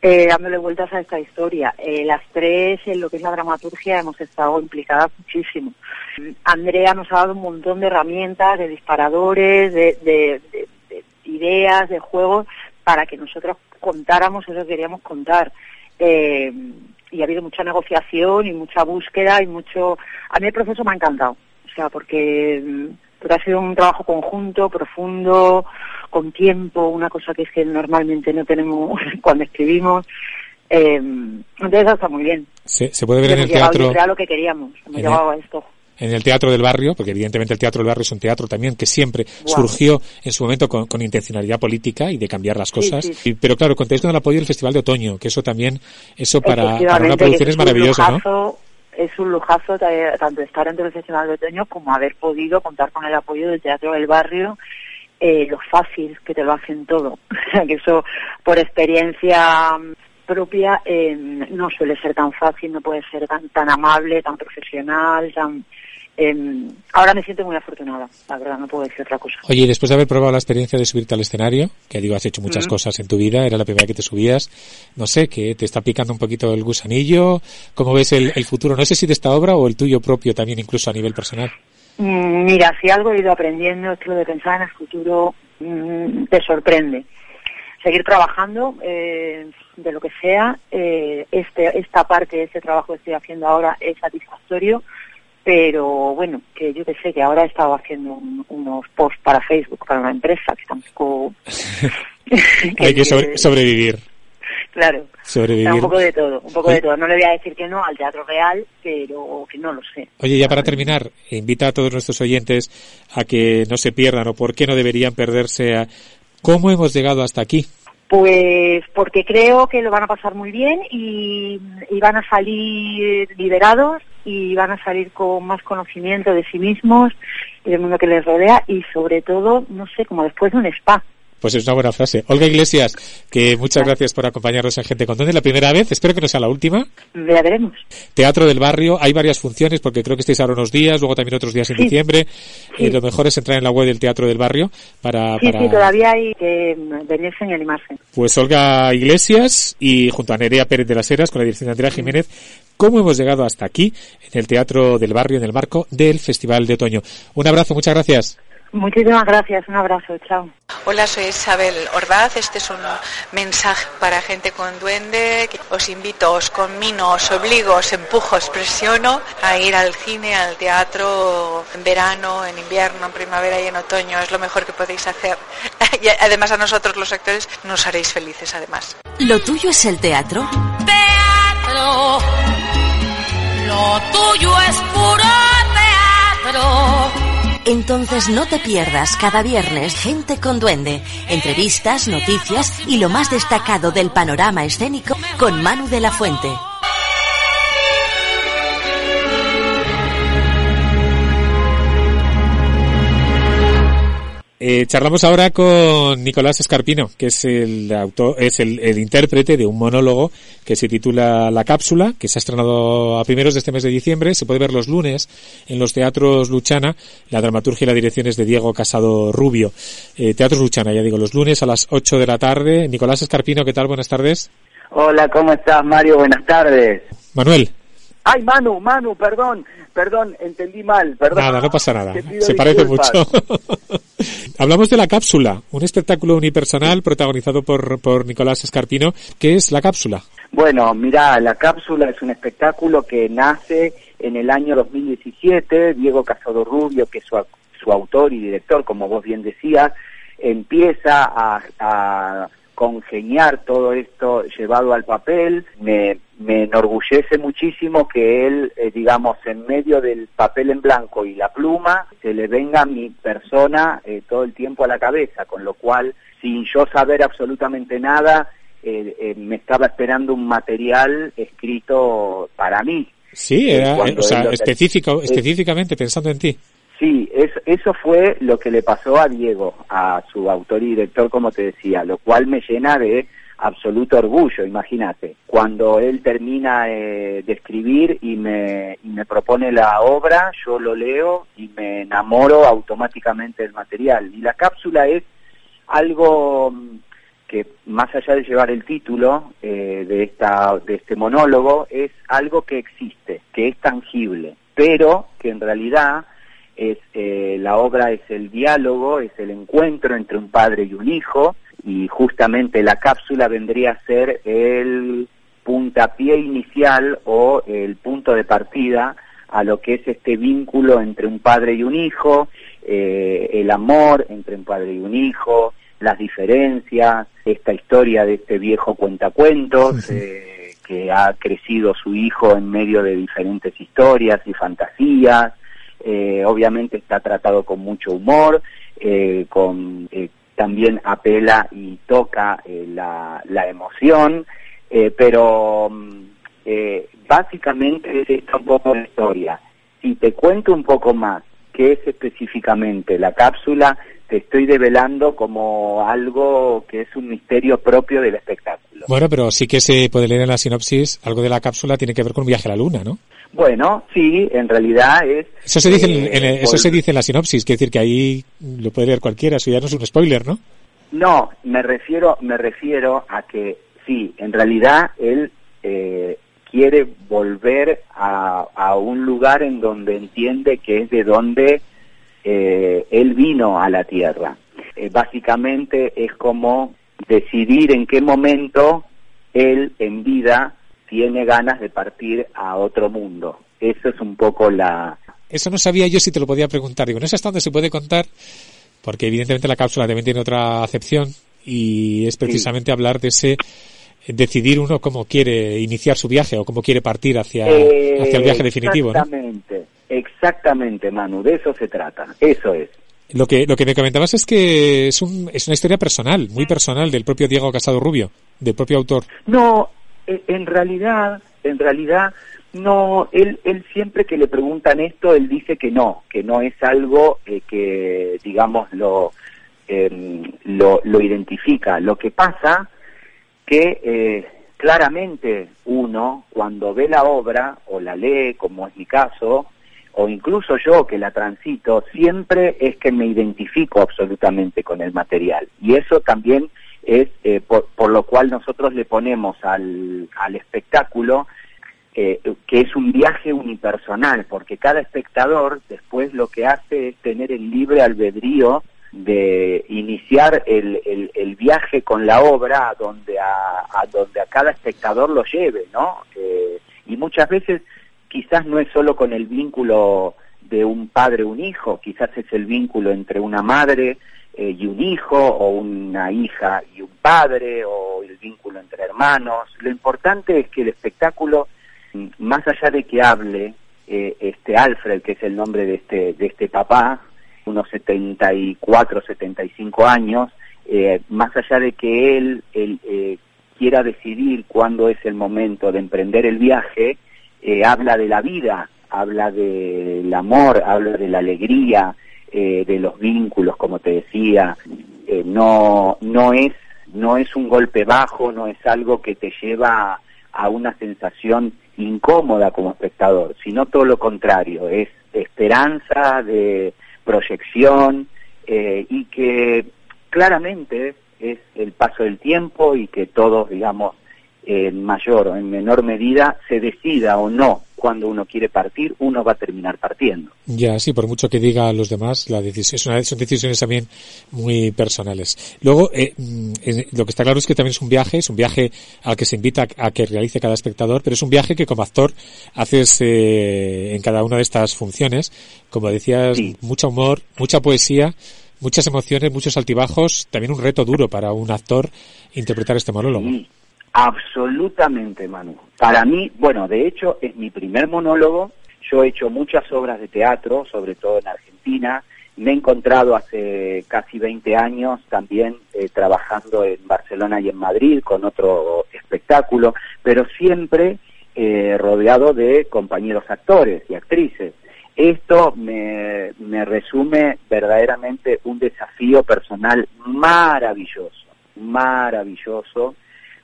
eh, dándole vueltas a esta historia. Eh, las tres, en lo que es la dramaturgia, hemos estado implicadas muchísimo. Andrea nos ha dado un montón de herramientas, de disparadores, de, ideas, de juegos, para que nosotros contáramos eso que queríamos contar. Eh, y ha habido mucha negociación y mucha búsqueda y mucho... A mí el proceso me ha encantado, o sea, porque, porque ha sido un trabajo conjunto, profundo, con tiempo, una cosa que es que normalmente no tenemos cuando escribimos. Eh, entonces eso está muy bien. Se, se puede ver en el teatro. lo que queríamos, hemos llegado a esto en el teatro del barrio, porque evidentemente el teatro del barrio es un teatro también que siempre surgió en su momento con, con, intencionalidad política y de cambiar las cosas. pero claro, contéis con el apoyo del Festival de Otoño, que eso también, eso para, para una producción es, maravilloso, ¿no? Es un lujazo tanto estar dentro del Festival de Otoño como haber podido contar con el apoyo del Teatro del Barrio eh, lo fácil que te lo hacen todo. que eso, por experiencia propia, eh, no suele ser tan fácil, no puede ser tan, tan amable, tan profesional, tan... em, ahora me siento muy afortunada, la verdad, no puedo decir otra cosa. Oye, y después de haber probado la experiencia de subirte al escenario, que digo, has hecho muchas cosas en tu vida, era la primera que te subías, no sé, que te está picando un poquito el gusanillo, ¿cómo ves el, el futuro? No sé si de esta obra o el tuyo propio también, incluso a nivel personal. Mm, Mira, si algo he ido aprendiendo es que lo de pensar en el futuro mm, te sorprende. Seguir trabajando eh, de lo que sea, eh, este, esta parte este trabajo que estoy haciendo ahora es satisfactorio, pero bueno, que yo que sé, que ahora he estado haciendo un- unos posts para Facebook, para una empresa, que tampoco... Hay que sobre- sobrevivir. Claro. Sobrevivir. Un poco de todo, un poco de todo. No le voy a decir que no al teatro real, pero que no lo sé. Oye, ya para terminar, invita a todos nuestros oyentes a que no se pierdan o por qué no deberían perderse a cómo hemos llegado hasta aquí. Pues porque creo que lo van a pasar muy bien y, y van a salir liberados y van a salir con más conocimiento de sí mismos y del mundo que les rodea y sobre todo, no sé, como después de un spa. Pues es una buena frase. Olga Iglesias, que muchas gracias por acompañarnos en Gente con Duende la primera vez, espero que no sea la última. Ya veremos. Teatro del Barrio, hay varias funciones porque creo que estáis ahora unos días, luego también otros días en Sí. diciembre. Sí. Eh, lo mejor es entrar en la web del Teatro del Barrio para... Sí, para... sí, todavía hay que mm, venirse y animarse. Pues Olga Iglesias y junto a Nerea Pérez de las Heras con la dirección de Andrea Jiménez, cómo hemos llegado hasta aquí en el Teatro del Barrio en el marco del Festival de Otoño. Un abrazo, muchas gracias. Muchísimas gracias, un abrazo, chao. Hola, soy Isabel Ordaz. Este es un mensaje para gente con duende. Os invito, os conmino, os obligo, os empujo, os presiono a ir al cine, al teatro en verano, en invierno, en primavera y en otoño. Es lo mejor que podéis hacer. Y además a nosotros los actores nos haréis felices además. ¿Lo tuyo es el teatro? Teatro, lo tuyo es puro teatro. Entonces no te pierdas cada viernes Gente con Duende, entrevistas, noticias y lo más destacado del panorama escénico con Manu de la Fuente. Eh, charlamos ahora con Nicolás Escarpino, que es el autor, es el, el intérprete de un monólogo que se titula La Cápsula, que se ha estrenado a primeros de este mes de diciembre. Se puede ver los lunes en los teatros Luchana. La dramaturgia y la dirección es de Diego Casado Rubio. Eh, teatros Luchana, ya digo, los lunes a las 8 de la tarde. Nicolás Escarpino, ¿qué tal? Buenas tardes. Hola, ¿cómo estás, Mario? Buenas tardes. Manuel. Ay, Manu, Manu, perdón, perdón, entendí mal, perdón. Nada, no pasa nada. Se parece mucho. Hablamos de La Cápsula, un espectáculo unipersonal protagonizado por, por Nicolás Escarpino. ¿Qué es La Cápsula? Bueno, mira, La Cápsula es un espectáculo que nace en el año 2017. Diego Casado Rubio, que es su, su autor y director, como vos bien decías, empieza a, a congeniar todo esto llevado al papel. Me, me enorgullece muchísimo que él, eh, digamos, en medio del papel en blanco y la pluma, se le venga mi persona eh, todo el tiempo a la cabeza, con lo cual, sin yo saber absolutamente nada, eh, eh, me estaba esperando un material escrito para mí. Sí, Eh, era, o sea, específico, específicamente pensando en ti. Sí, es- eso fue lo que le pasó a Diego, a su autor y director, como te decía, lo cual me llena de absoluto orgullo, imagínate. Cuando él termina eh, de escribir y me, y me propone la obra, yo lo leo y me enamoro automáticamente del material. Y la cápsula es algo mm, que más allá de llevar el título eh, de esta de este monólogo es algo que existe, que es tangible, pero que en realidad es eh, la obra es el diálogo, es el encuentro entre un padre y un hijo y justamente la cápsula vendría a ser el puntapié inicial o el punto de partida a lo que es este vínculo entre un padre y un hijo, eh, el amor entre un padre y un hijo, las diferencias, esta historia de este viejo cuentacuentos eh, que ha crecido su hijo en medio de diferentes historias y fantasías, eh, obviamente está tratado con mucho humor, eh, eh, también apela y toca la, emoción, pero mm, básicamente es esta un poco la historia. Si te cuento un poco más qué es específicamente la cápsula, te estoy develando como algo que es un misterio propio del espectáculo. Bueno, pero sí que se puede leer en la sinopsis algo de la cápsula tiene que ver con un viaje a la Luna, ¿no? Bueno, sí, en realidad es... Eso se dice, en, eh, en- eso se dice en la sinopsis, quiere decir que ahí lo puede leer cualquiera, eso ya no es un spoiler, ¿no? No, me refiero, me refiero a que sí, en realidad él eh, quiere volver a, a un lugar en donde entiende que es de donde eh, él vino a la Tierra. Eh, básicamente es como decidir en qué momento él en vida tiene ganas de partir a otro mundo. Eso es un poco la, Eso no sabía yo si te lo podía preguntar. Digo, no sé hasta dónde se puede contar, porque evidentemente la cápsula también tiene otra acepción y es precisamente hablar de ese decidir uno cómo quiere iniciar su viaje o cómo quiere partir hacia, Eh, hacia el viaje definitivo. Exactamente, exactamente, Manu, de eso se trata, eso es. Lo que, lo que me comentabas es que es, un, es una historia personal, muy personal, del propio Diego Casado Rubio, del propio autor. No, e- en realidad, en realidad, no, él, él siempre que le preguntan esto, él dice que no, que no es algo eh, que, digamos, lo, em, lo, lo identifica. Lo que pasa que eh, claramente uno, cuando ve la obra o la lee, como es mi caso, o incluso yo que la transito, siempre es que me identifico absolutamente con el material. Y eso también es eh, por, por lo cual nosotros le ponemos al, al espectáculo eh, que es un viaje unipersonal, porque cada espectador después lo que hace es tener el libre albedrío de iniciar el, el, viaje con la obra donde a, a donde a cada espectador lo lleve, ¿no? Eh, y muchas veces quizás no es solo con el vínculo de un padre un hijo, quizás es el vínculo entre una madre eh, y un hijo, o una hija y un padre, o el vínculo entre hermanos. Lo importante es que el espectáculo, mm, más allá de que hable eh, este Alfred, que es el nombre de este, de este papá, unos 74, 75 años, eh, más allá de que él, él eh, quiera decidir cuándo es el momento de emprender el viaje, eh, habla de la vida, habla del amor, habla de la alegría, eh, de los vínculos, como te decía, eh, no, no es, no es un golpe bajo, no es algo que te lleva a una sensación incómoda como espectador, sino todo lo contrario, es esperanza, de proyección, eh, y que claramente es el paso del tiempo y que todos, digamos, en mayor o en menor medida se decida o no cuando uno quiere partir, uno va a terminar partiendo. Ya, sí, por mucho que diga a los demás, la decisión, son decisiones también muy personales. Luego, eh, mm, lo que está claro es que también es un viaje, es un viaje al que se invita a, que realice cada espectador, pero es un viaje que como actor haces eh, en cada una de estas funciones. Como decías, mucho humor, mucha poesía, muchas emociones, muchos altibajos, también un reto duro para un actor interpretar este monólogo. Sí, absolutamente, Manu. Para mí, bueno, de hecho es mi primer monólogo. Yo he hecho muchas obras de teatro, sobre todo en Argentina. Me he encontrado hace casi 20 años también eh, trabajando en Barcelona y en Madrid con otro espectáculo, pero siempre eh, rodeado de compañeros actores y actrices. Esto me, me resume verdaderamente un desafío personal maravilloso, maravilloso.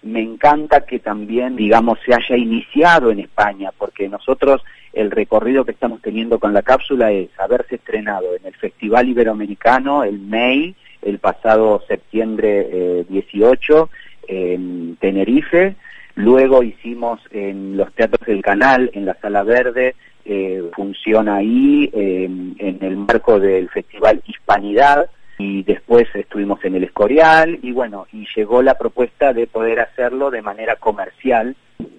Me encanta que también, digamos, se haya iniciado en España, porque nosotros el recorrido que estamos teniendo con la cápsula es haberse estrenado en el Festival Iberoamericano el MEI, el pasado septiembre eh, 18, en Tenerife. Luego hicimos en los teatros del canal, en la Sala Verde, eh, función ahí eh, en el marco del Festival Hispanidad y después estuvimos en el Escorial y bueno, y llegó la propuesta de poder hacerlo de manera comercial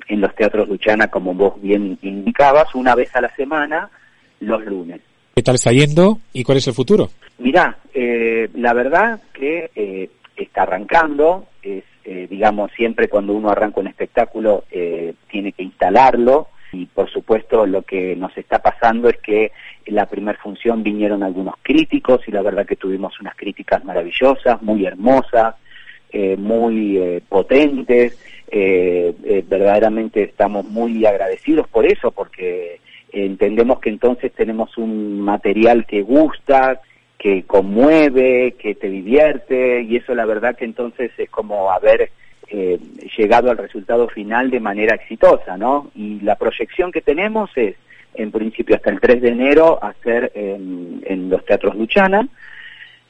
en los teatros Luchana, como vos bien indicabas, una vez a la semana, los lunes. ¿Qué tal está yendo y cuál es el futuro? Mirá, eh, la verdad que eh, está arrancando, es, eh, digamos, siempre cuando uno arranca un espectáculo eh, tiene que instalarlo y por supuesto lo que nos está pasando es que en la primera función vinieron algunos críticos y la verdad que tuvimos unas críticas maravillosas, muy hermosas, eh, muy eh, potentes, eh, eh, verdaderamente estamos muy agradecidos por eso porque entendemos que entonces tenemos un material que gusta, que conmueve, que te divierte y eso la verdad que entonces es como haber eh, llegado al resultado final de manera exitosa, ¿no? Y la proyección que tenemos es, en principio, hasta el 3 de enero, hacer en, en los teatros Luchana,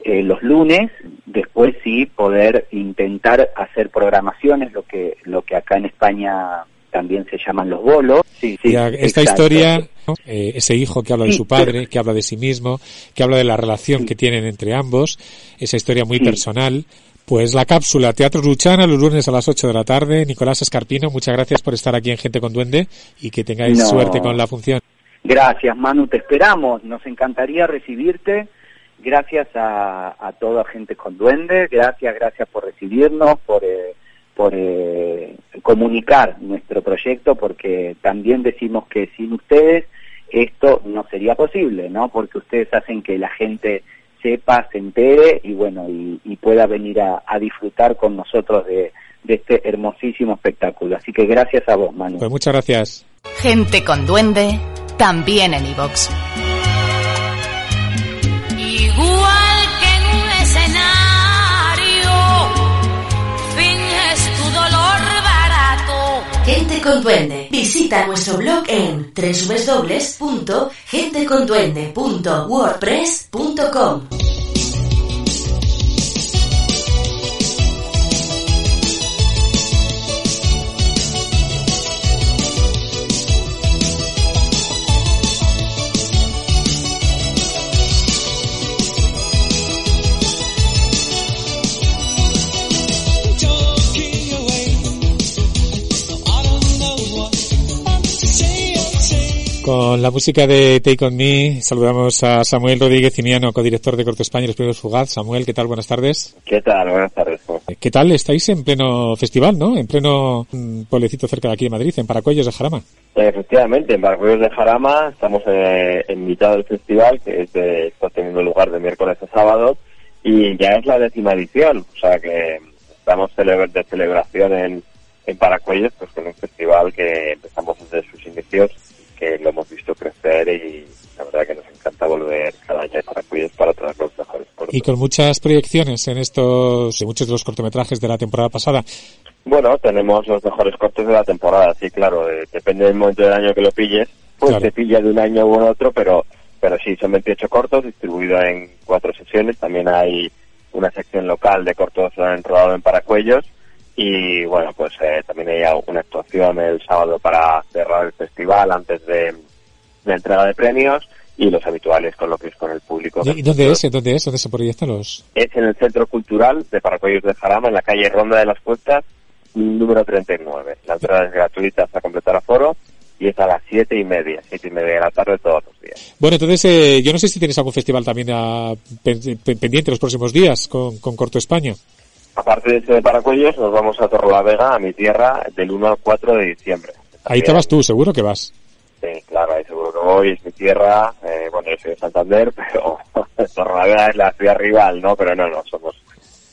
eh, los lunes, después sí poder intentar hacer programaciones, lo que, lo que acá en España también se llaman los bolos. Sí, sí, esta exacto. historia, ¿no? Eh, ese hijo que habla de su padre, que habla de sí mismo, que habla de la relación que tienen entre ambos, esa historia muy personal. Pues la cápsula Teatro Luchana los lunes a las 8 de la tarde. Nicolás Escarpino, muchas gracias por estar aquí en Gente con Duende y que tengáis No. suerte con la función. Gracias, Manu, te esperamos. Nos encantaría recibirte. Gracias a, a toda gente con duende. Gracias, gracias por recibirnos, por, eh, por eh, comunicar nuestro proyecto, porque también decimos que sin ustedes esto no sería posible, ¿no? Porque ustedes hacen que la gente sepa, se entere y bueno, y, y pueda venir a, a disfrutar con nosotros de, de este hermosísimo espectáculo. Así que gracias a vos, Manu. Pues muchas gracias. Gente con duende, también en iVox. Igual Gente con Duende. Visita nuestro blog en www.genteconduende.wordpress.com. Con la música de Take On Me, saludamos a Samuel Rodríguez Cimiano, codirector de Corto España y los Premios Fugaz. Samuel, ¿qué tal? Buenas tardes. ¿Qué tal? Buenas tardes. ¿cómo estás? ¿Qué tal? Estáis en pleno festival, ¿no? En pleno mm, pueblecito cerca de aquí de Madrid, en Paracuellos de Jarama. Efectivamente, en Barrios de Jarama estamos eh, en mitad del festival, que es de- está teniendo lugar de miércoles a sábado, y ya es la décima edición, o sea que estamos cele- de celebración en, en Paracuellos, pues con un festival que empezamos desde sus inicios, que lo hemos visto crecer y la verdad que nos encanta volver cada año a Paracuellos para traer los mejores cortos. Y con muchas proyecciones en estos, en muchos de los cortometrajes de la temporada pasada. Bueno, tenemos los mejores cortos de la temporada, sí, claro, eh, depende del momento del año que lo pilles, pues Claro. te pilla de un año u otro, pero, pero sí, son 28 cortos distribuidos en cuatro sesiones, también hay una sección local de cortos eh, rodado en Paracuellos, y bueno, pues eh, también hay una actuación el sábado para cerrar el festival antes de la entrega de premios, y los habituales coloquios con el público. ¿Y dónde es? ¿En ¿Dónde es? ¿Dónde se proyectan los...? Es en el Centro Cultural de Paracuellos de Jarama, en la calle Ronda de las Puestas, número 39. La entrada es gratuita hasta completar aforo y es a las siete y media, siete y media de la tarde todos los días. Bueno, entonces, eh, yo no sé si tienes algún festival también a- pen- pen- pendiente los próximos días con, con Corto España. Aparte de este de Paracuellos, nos vamos a Torrelavega, a mi tierra, del 1 al 4 de diciembre. Ahí te vas tú, seguro que vas. Sí, claro, ahí seguro que voy, es mi tierra. Eh, bueno, yo soy de Santander, pero Torrelavega es la ciudad rival, ¿no? Pero no, no, somos,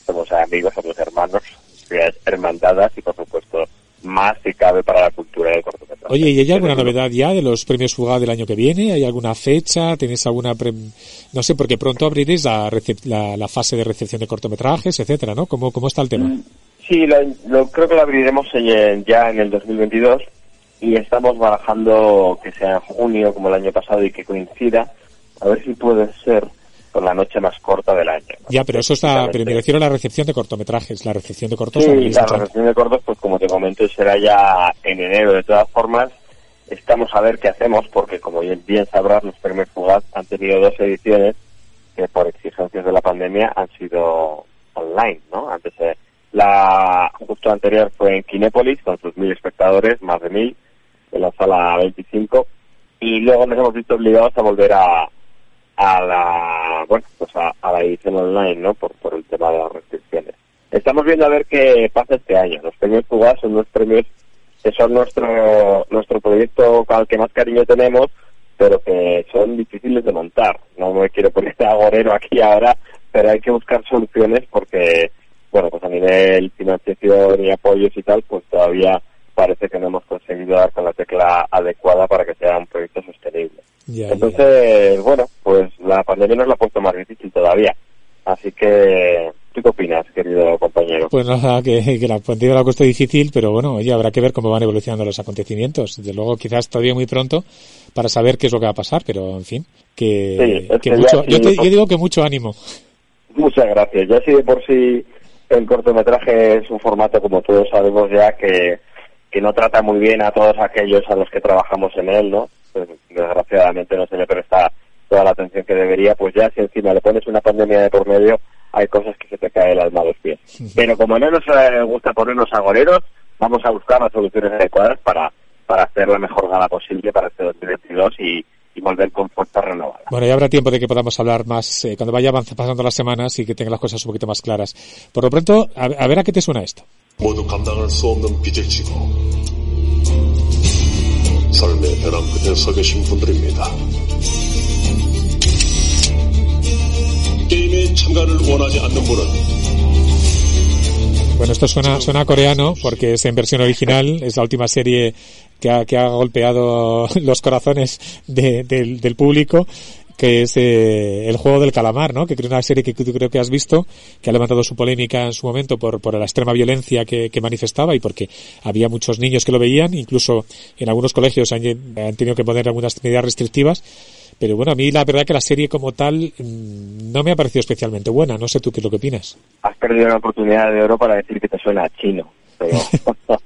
somos amigos, somos hermanos, ciudades hermandadas y, por supuesto, más si cabe para la cultura del cortometraje. Oye, ¿y hay alguna novedad ya de los premios Fugaz del año que viene? ¿Hay alguna fecha? ¿Tenéis alguna... pre- No sé, porque pronto abriréis la, la, la fase de recepción de cortometrajes, etcétera, ¿no? ¿Cómo, cómo está el tema? Sí, lo, lo- creo que lo abriremos en- ya en el 2022 y estamos barajando que sea en junio como el año pasado y que coincida, a ver si puede ser con la noche más corta del año. ¿no? Ya, pero eso está... Pero me refiero a la recepción de cortometrajes. La recepción de cortos... Sí, la hecho- recepción de cortos, pues como te comento, será ya en enero. De todas formas, estamos a ver qué hacemos, porque como bien, bien sabrás, los premios Fugaz han tenido dos ediciones que por exigencias de la pandemia han sido online, ¿no? Antes, eh, la justo anterior fue en Kinépolis, con sus mil espectadores, más de mil, en la sala 25, y luego nos hemos visto obligados a volver a, a la bueno pues a, a la edición online no por, por el tema de las restricciones. Estamos viendo a ver qué pasa este año. Los premios Fugaz son unos premios que son nuestro nuestro proyecto al que más cariño tenemos pero que son difíciles de montar. No me quiero poner agorero aquí ahora pero hay que buscar soluciones porque bueno pues a nivel financiación y apoyos y tal pues todavía parece que no hemos conseguido dar con la tecla adecuada para que sea un proyecto sostenible Ya, ya. entonces, bueno, pues la pandemia nos la ha puesto más difícil todavía. Así que, ¿Tú qué opinas, querido compañero? Pues nada, que, que la pandemia la ha puesto difícil, pero bueno, oye, habrá que ver cómo van evolucionando los acontecimientos. Desde luego, quizás todavía muy pronto para saber qué es lo que va a pasar, pero en fin, que, Sí, que mucho, ya yo, te- yo digo que mucho ánimo. Muchas gracias. Ya sí de por sí el cortometraje es un formato, como todos sabemos ya, que, que no trata muy bien a todos aquellos a los que trabajamos en él, ¿no? Pues, desgraciadamente no se le presta toda la atención que debería, pues ya si encima le pones una pandemia de por medio, hay cosas que se te cae el alma a los pies. Pero como no nos eh, gusta ponernos agoreros, vamos a buscar las soluciones adecuadas para, para hacer la mejor gala posible para este 2022 y, y volver con fuerza renovada. Bueno, ya habrá tiempo de que podamos hablar más eh, cuando vaya pasando las semanas y que tenga las cosas un poquito más claras. Por lo pronto, a, a ver a qué te suena esto. 모두 감당할 수 없는 빚을 지고 삶의 벼랑 끝에 서 계신 분들입니다. 게임에 참가를 원하지 않는 분은 Bueno, esto suena, suena a coreano porque es en versión original, es la última serie que ha, que ha golpeado los corazones de- del, del público, que es eh, el juego del calamar, ¿no? Que creo una serie que tú creo que has visto, que ha levantado su polémica en su momento por, por la extrema violencia que, que manifestaba y porque había muchos niños que lo veían, incluso en algunos colegios han, han tenido que poner algunas medidas restrictivas. Pero bueno, a mí la verdad que la serie como tal mm, no me ha parecido especialmente buena. No sé tú qué es lo que opinas. has perdido una oportunidad de oro para decir que te suena a chino. Pero,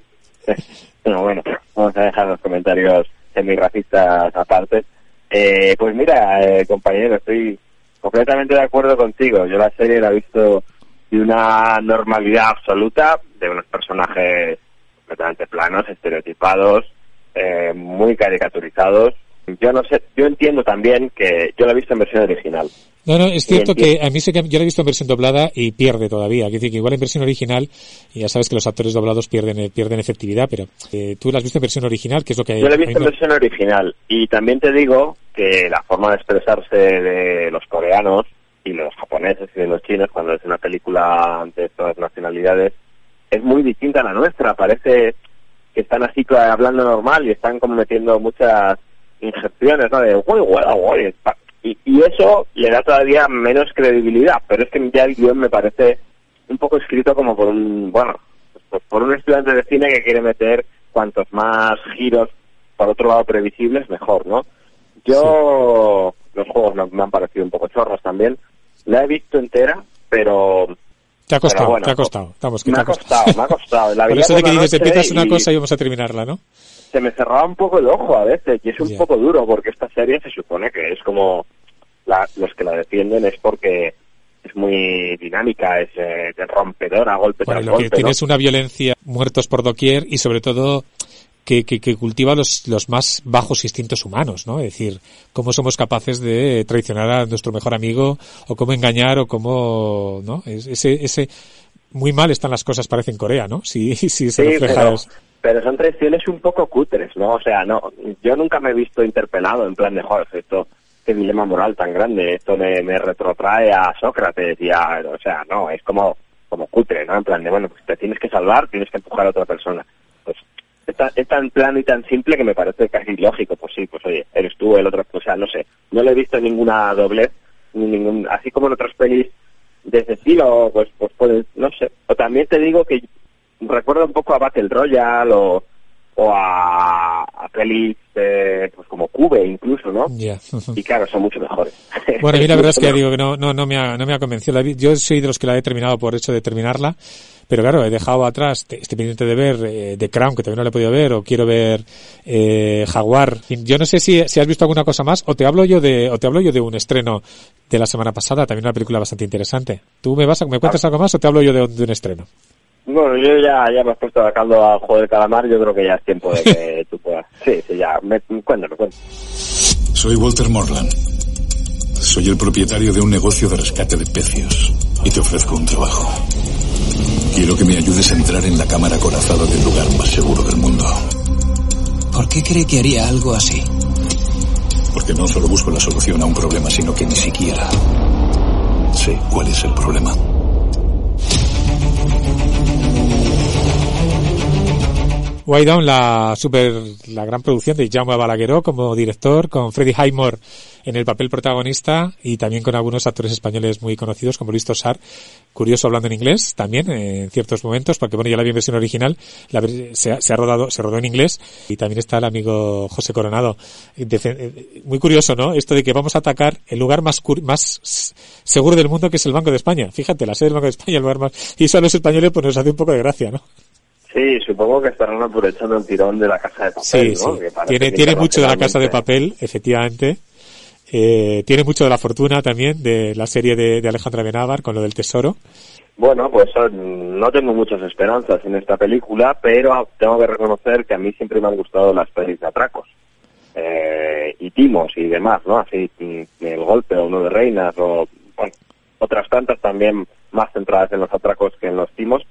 pero bueno, vamos a dejar los comentarios semi-racistas aparte. Eh, pues mira, eh, compañero, estoy completamente de acuerdo contigo. Yo la serie la he visto de una normalidad absoluta, de unos personajes completamente planos, estereotipados, eh, muy caricaturizados. Yo no sé, yo entiendo también que yo la he visto en versión original. No, no, es cierto que a mí sí que yo la he visto en versión doblada y pierde todavía. Quiere decir que igual en versión original, ya sabes que los actores doblados pierden, eh, pierden efectividad, pero eh, tú la has visto en versión original, que es lo que... Yo la he visto en versión original y también te digo que la forma de expresarse de los coreanos y los japoneses y de los chinos cuando es una película de todas nacionalidades es muy distinta a la nuestra. Parece que están así hablando normal y están como metiendo muchas injerciones, ¿no? De "Uy, uy, uy", pa- y, y eso le da todavía menos credibilidad, pero es que ya el guion me parece un poco escrito como por un, bueno, pues por un estudiante de cine que quiere meter cuantos más giros, por otro lado, previsibles, mejor, ¿no? Yo, los juegos me, me han parecido un poco chorros también. La he visto entera, pero... Te ha costado, bueno, te ha costado. Vamos, que me te ha costado, me ha costado. La Por eso de que dices, empiezas una y- cosa y vamos a terminarla, ¿no? Se me cerraba un poco el ojo a veces y es un poco duro porque esta serie se supone que es como la- los que la defienden es porque es muy dinámica, es eh, de rompedora, golpe Bueno, tras lo que golpe, ¿no? tienes una violencia, muertos por doquier y sobre todo que, que, que cultiva los, los más bajos instintos humanos, ¿no? Es decir, cómo somos capaces de traicionar a nuestro mejor amigo o cómo engañar o cómo, ¿no? Es- Ese, ese, muy mal están las cosas parece en Corea, ¿no? Si, si se Sí, refleja pero, eso. Pero son traiciones un poco cutres, ¿no? O sea, no, yo nunca me he visto interpelado en plan de, joder, esto, qué dilema moral tan grande, esto me, retrotrae a Sócrates y a, o sea, no, es como, como cutre, ¿no? En plan de, bueno, pues te tienes que salvar, tienes que empujar a otra persona. Pues es tan, es tan plano y tan simple que me parece casi lógico, pues sí, pues oye, eres tú el otro, o sea, no sé, no le he visto ninguna doblez, ni ningún, así como en otras pelis de ese estilo, pues, pues puedes, no sé. O también te digo que recuerda un poco a Battle Royale o, o a, a pelis eh, pues como Cube incluso, ¿no? Y claro, son mucho mejores. Bueno, a mí la verdad es que digo que no, no, no me ha, no me ha convencido. Yo soy de los que la he terminado por hecho de terminarla, pero claro, he dejado atrás, estoy pendiente de ver eh, The Crown, que todavía no la he podido ver, o quiero ver eh, Jaguar. Yo no sé si, si has visto alguna cosa más, o te hablo yo de, o te hablo yo de un estreno de la semana pasada, también una película bastante interesante. ¿Tú me vas a, me cuentas algo más o te hablo yo de un estreno? Bueno, yo ya, ya me has puesto a caldo al juego del calamar, yo creo que ya es tiempo de que tú puedas. Sí, sí, ya, me, cuéntame, cuéntame. Soy Walter Morland. Soy el propietario de un negocio de rescate de pecios y te ofrezco un trabajo. Quiero que me ayudes a entrar en la cámara acorazada del lugar más seguro del mundo. ¿Por qué cree que haría algo así? Porque no solo busco la solución a un problema, sino que ni siquiera sé cuál es el problema. Way Down, la super, la gran producción de Jaume Balagueró como director, con Freddie Highmore en el papel protagonista y también con algunos actores españoles muy conocidos como Luis Tosar, curioso hablando en inglés también eh, en ciertos momentos, porque bueno, ya la vi en versión original, la, se, se, ha, rodado, se rodó en inglés y también está el amigo José Coronado. Eh, muy curioso, ¿no? Esto de que vamos a atacar el lugar más, más seguro del mundo que es el Banco de España. Fíjate, la sede del Banco de España, el lugar más, y eso a los españoles pues nos hace un poco de gracia, ¿no? Sí, supongo que estarán aprovechando el tirón de la casa de papel, sí, ¿no? Sí. Tiene, tiene mucho de la casa de papel, efectivamente. Eh, tiene mucho de la fortuna también de la serie de, de Alejandra Benávar con lo del tesoro. Bueno, pues no tengo muchas esperanzas en esta película, pero tengo que reconocer que a mí siempre me han gustado las pelis de atracos. Eh, y timos y demás, ¿no? Así, el golpe o uno de reinas o, bueno, otras tantas también más centradas en los atracos que en los timos.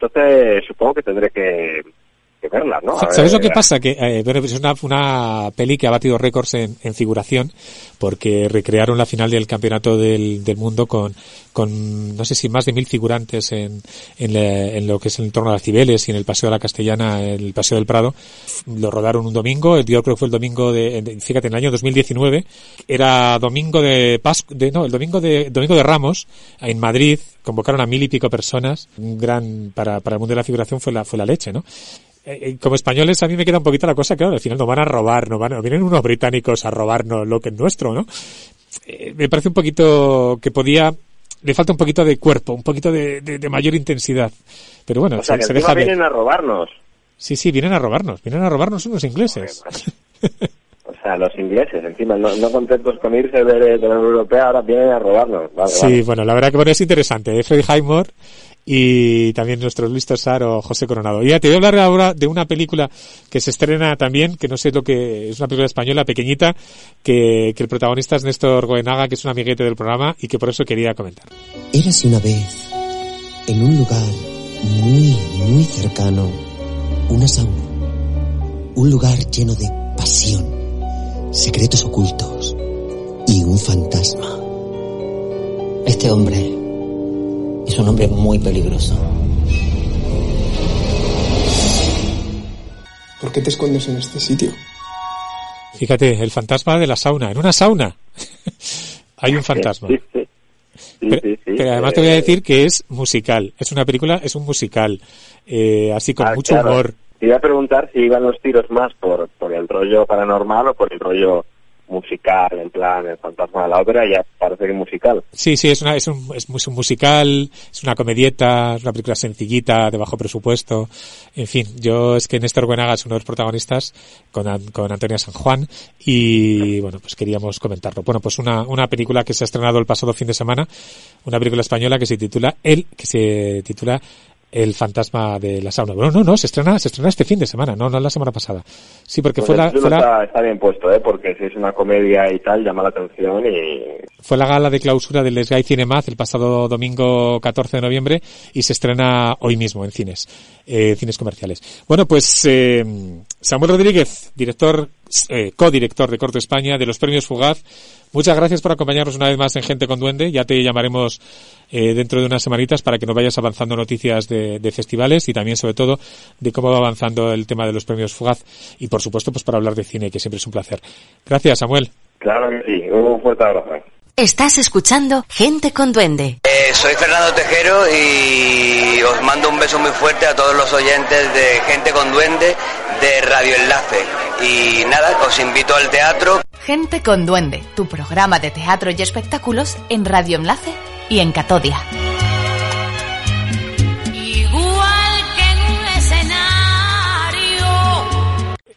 Entonces, supongo que tendré que, que ¿no? ¿Sabes lo que pasa? Que eh, es una, una peli que ha batido récords en, en, figuración porque recrearon la final del campeonato del, del mundo con, con, no sé si más de mil figurantes en, en, en, lo que es el entorno de las Cibeles y en el Paseo de la Castellana, el Paseo del Prado. Lo rodaron un domingo, el día creo que fue el domingo de, fíjate, en el año 2019. Era domingo de Pascua, de, no, el domingo de, domingo de Ramos, en Madrid, convocaron a mil y pico personas. Un gran, para, para el mundo de la figuración fue la, fue la leche, ¿no? Como españoles a mí me queda un poquito la cosa, claro, al final nos van a robar, nos van, vienen unos británicos a robarnos lo que es nuestro, ¿no? Eh, me parece un poquito que podía, le falta un poquito de cuerpo, un poquito de, de, de mayor intensidad. Pero bueno, o sea, se, que se deja vienen ver. a robarnos. Sí, sí, vienen a robarnos, vienen a robarnos unos ingleses. O sea, los ingleses, encima, no, no contentos con irse de, de, la Unión Europea, ahora vienen a robarnos. Vale, sí, vale. bueno, la verdad que bueno, es interesante. ¿eh? Freddy Highmore y también nuestro Luis Tosar o José Coronado. Y ya te voy a hablar ahora de una película que se estrena también, que no sé lo que es una película española pequeñita, que, que el protagonista es Néstor Goenaga, que es un amiguete del programa y que por eso quería comentar. Érase una vez, en un lugar muy, muy cercano, una sauna. Un lugar lleno de pasión, secretos ocultos y un fantasma. Este hombre es un hombre muy peligroso. ¿Por qué te escondes en este sitio? Fíjate, el fantasma de la sauna. En una sauna hay un fantasma. Sí, pero, sí, sí. pero, además te voy a decir que es musical. Es una película, es un musical. Eh, así con Ah, mucho claro. humor. Te iba a preguntar si iban los tiros más por, por el rollo paranormal o por el rollo musical, en plan, el fantasma de la ópera, ya parece que musical. Sí, sí, es, una, es, un, es un musical, es una comedieta, es una película sencillita, de bajo presupuesto. En fin, yo es que Néstor Buenaga es uno de los protagonistas con, con Antonia San Juan y bueno, pues queríamos comentarlo. Bueno, pues una, una película que se ha estrenado el pasado fin de semana, una película española que se titula El, que se titula el fantasma de la sauna. Bueno, no, no, se estrena, se estrena este fin de semana, no, no la semana pasada. Sí, porque Pues fue la, título fue la, está, está bien puesto, ¿eh? Porque si es una comedia y tal, llama la atención y... Fue la gala de clausura del Sky Cinemaz el pasado domingo 14 de noviembre y se estrena hoy mismo en cines, eh, cines comerciales. Bueno, pues eh, Samuel Rodríguez, director, eh, codirector de Corto España de los Premios Fugaz, muchas gracias por acompañarnos una vez más en Gente con Duende. Ya te llamaremos eh, dentro de unas semanitas para que nos vayas avanzando noticias de, de festivales y también sobre todo de cómo va avanzando el tema de los Premios Fugaz y por supuesto pues para hablar de cine que siempre es un placer. Gracias Samuel. Claro que sí, un fuerte abrazo. Estás escuchando Gente con Duende. Eh, soy Fernando Tejero y os mando un beso muy fuerte a todos los oyentes de Gente con Duende de Radio Enlace. Y nada, os invito al teatro. Gente con Duende, tu programa de teatro y espectáculos en Radio Enlace y en Catodia. Igual que en un escenario.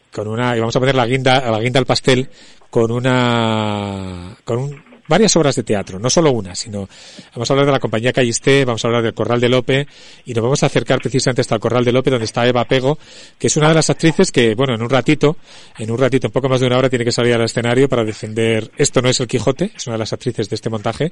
con una y vamos a poner la guinda la guinda al pastel con una con un- varias obras de teatro, no solo una, sino vamos a hablar de la compañía Callisté, vamos a hablar del Corral de Lope y nos vamos a acercar precisamente hasta el Corral de Lope donde está Eva Pego, que es una de las actrices que, bueno, en un ratito, en un ratito, en poco más de una hora tiene que salir al escenario para defender Esto no es el Quijote, es una de las actrices de este montaje,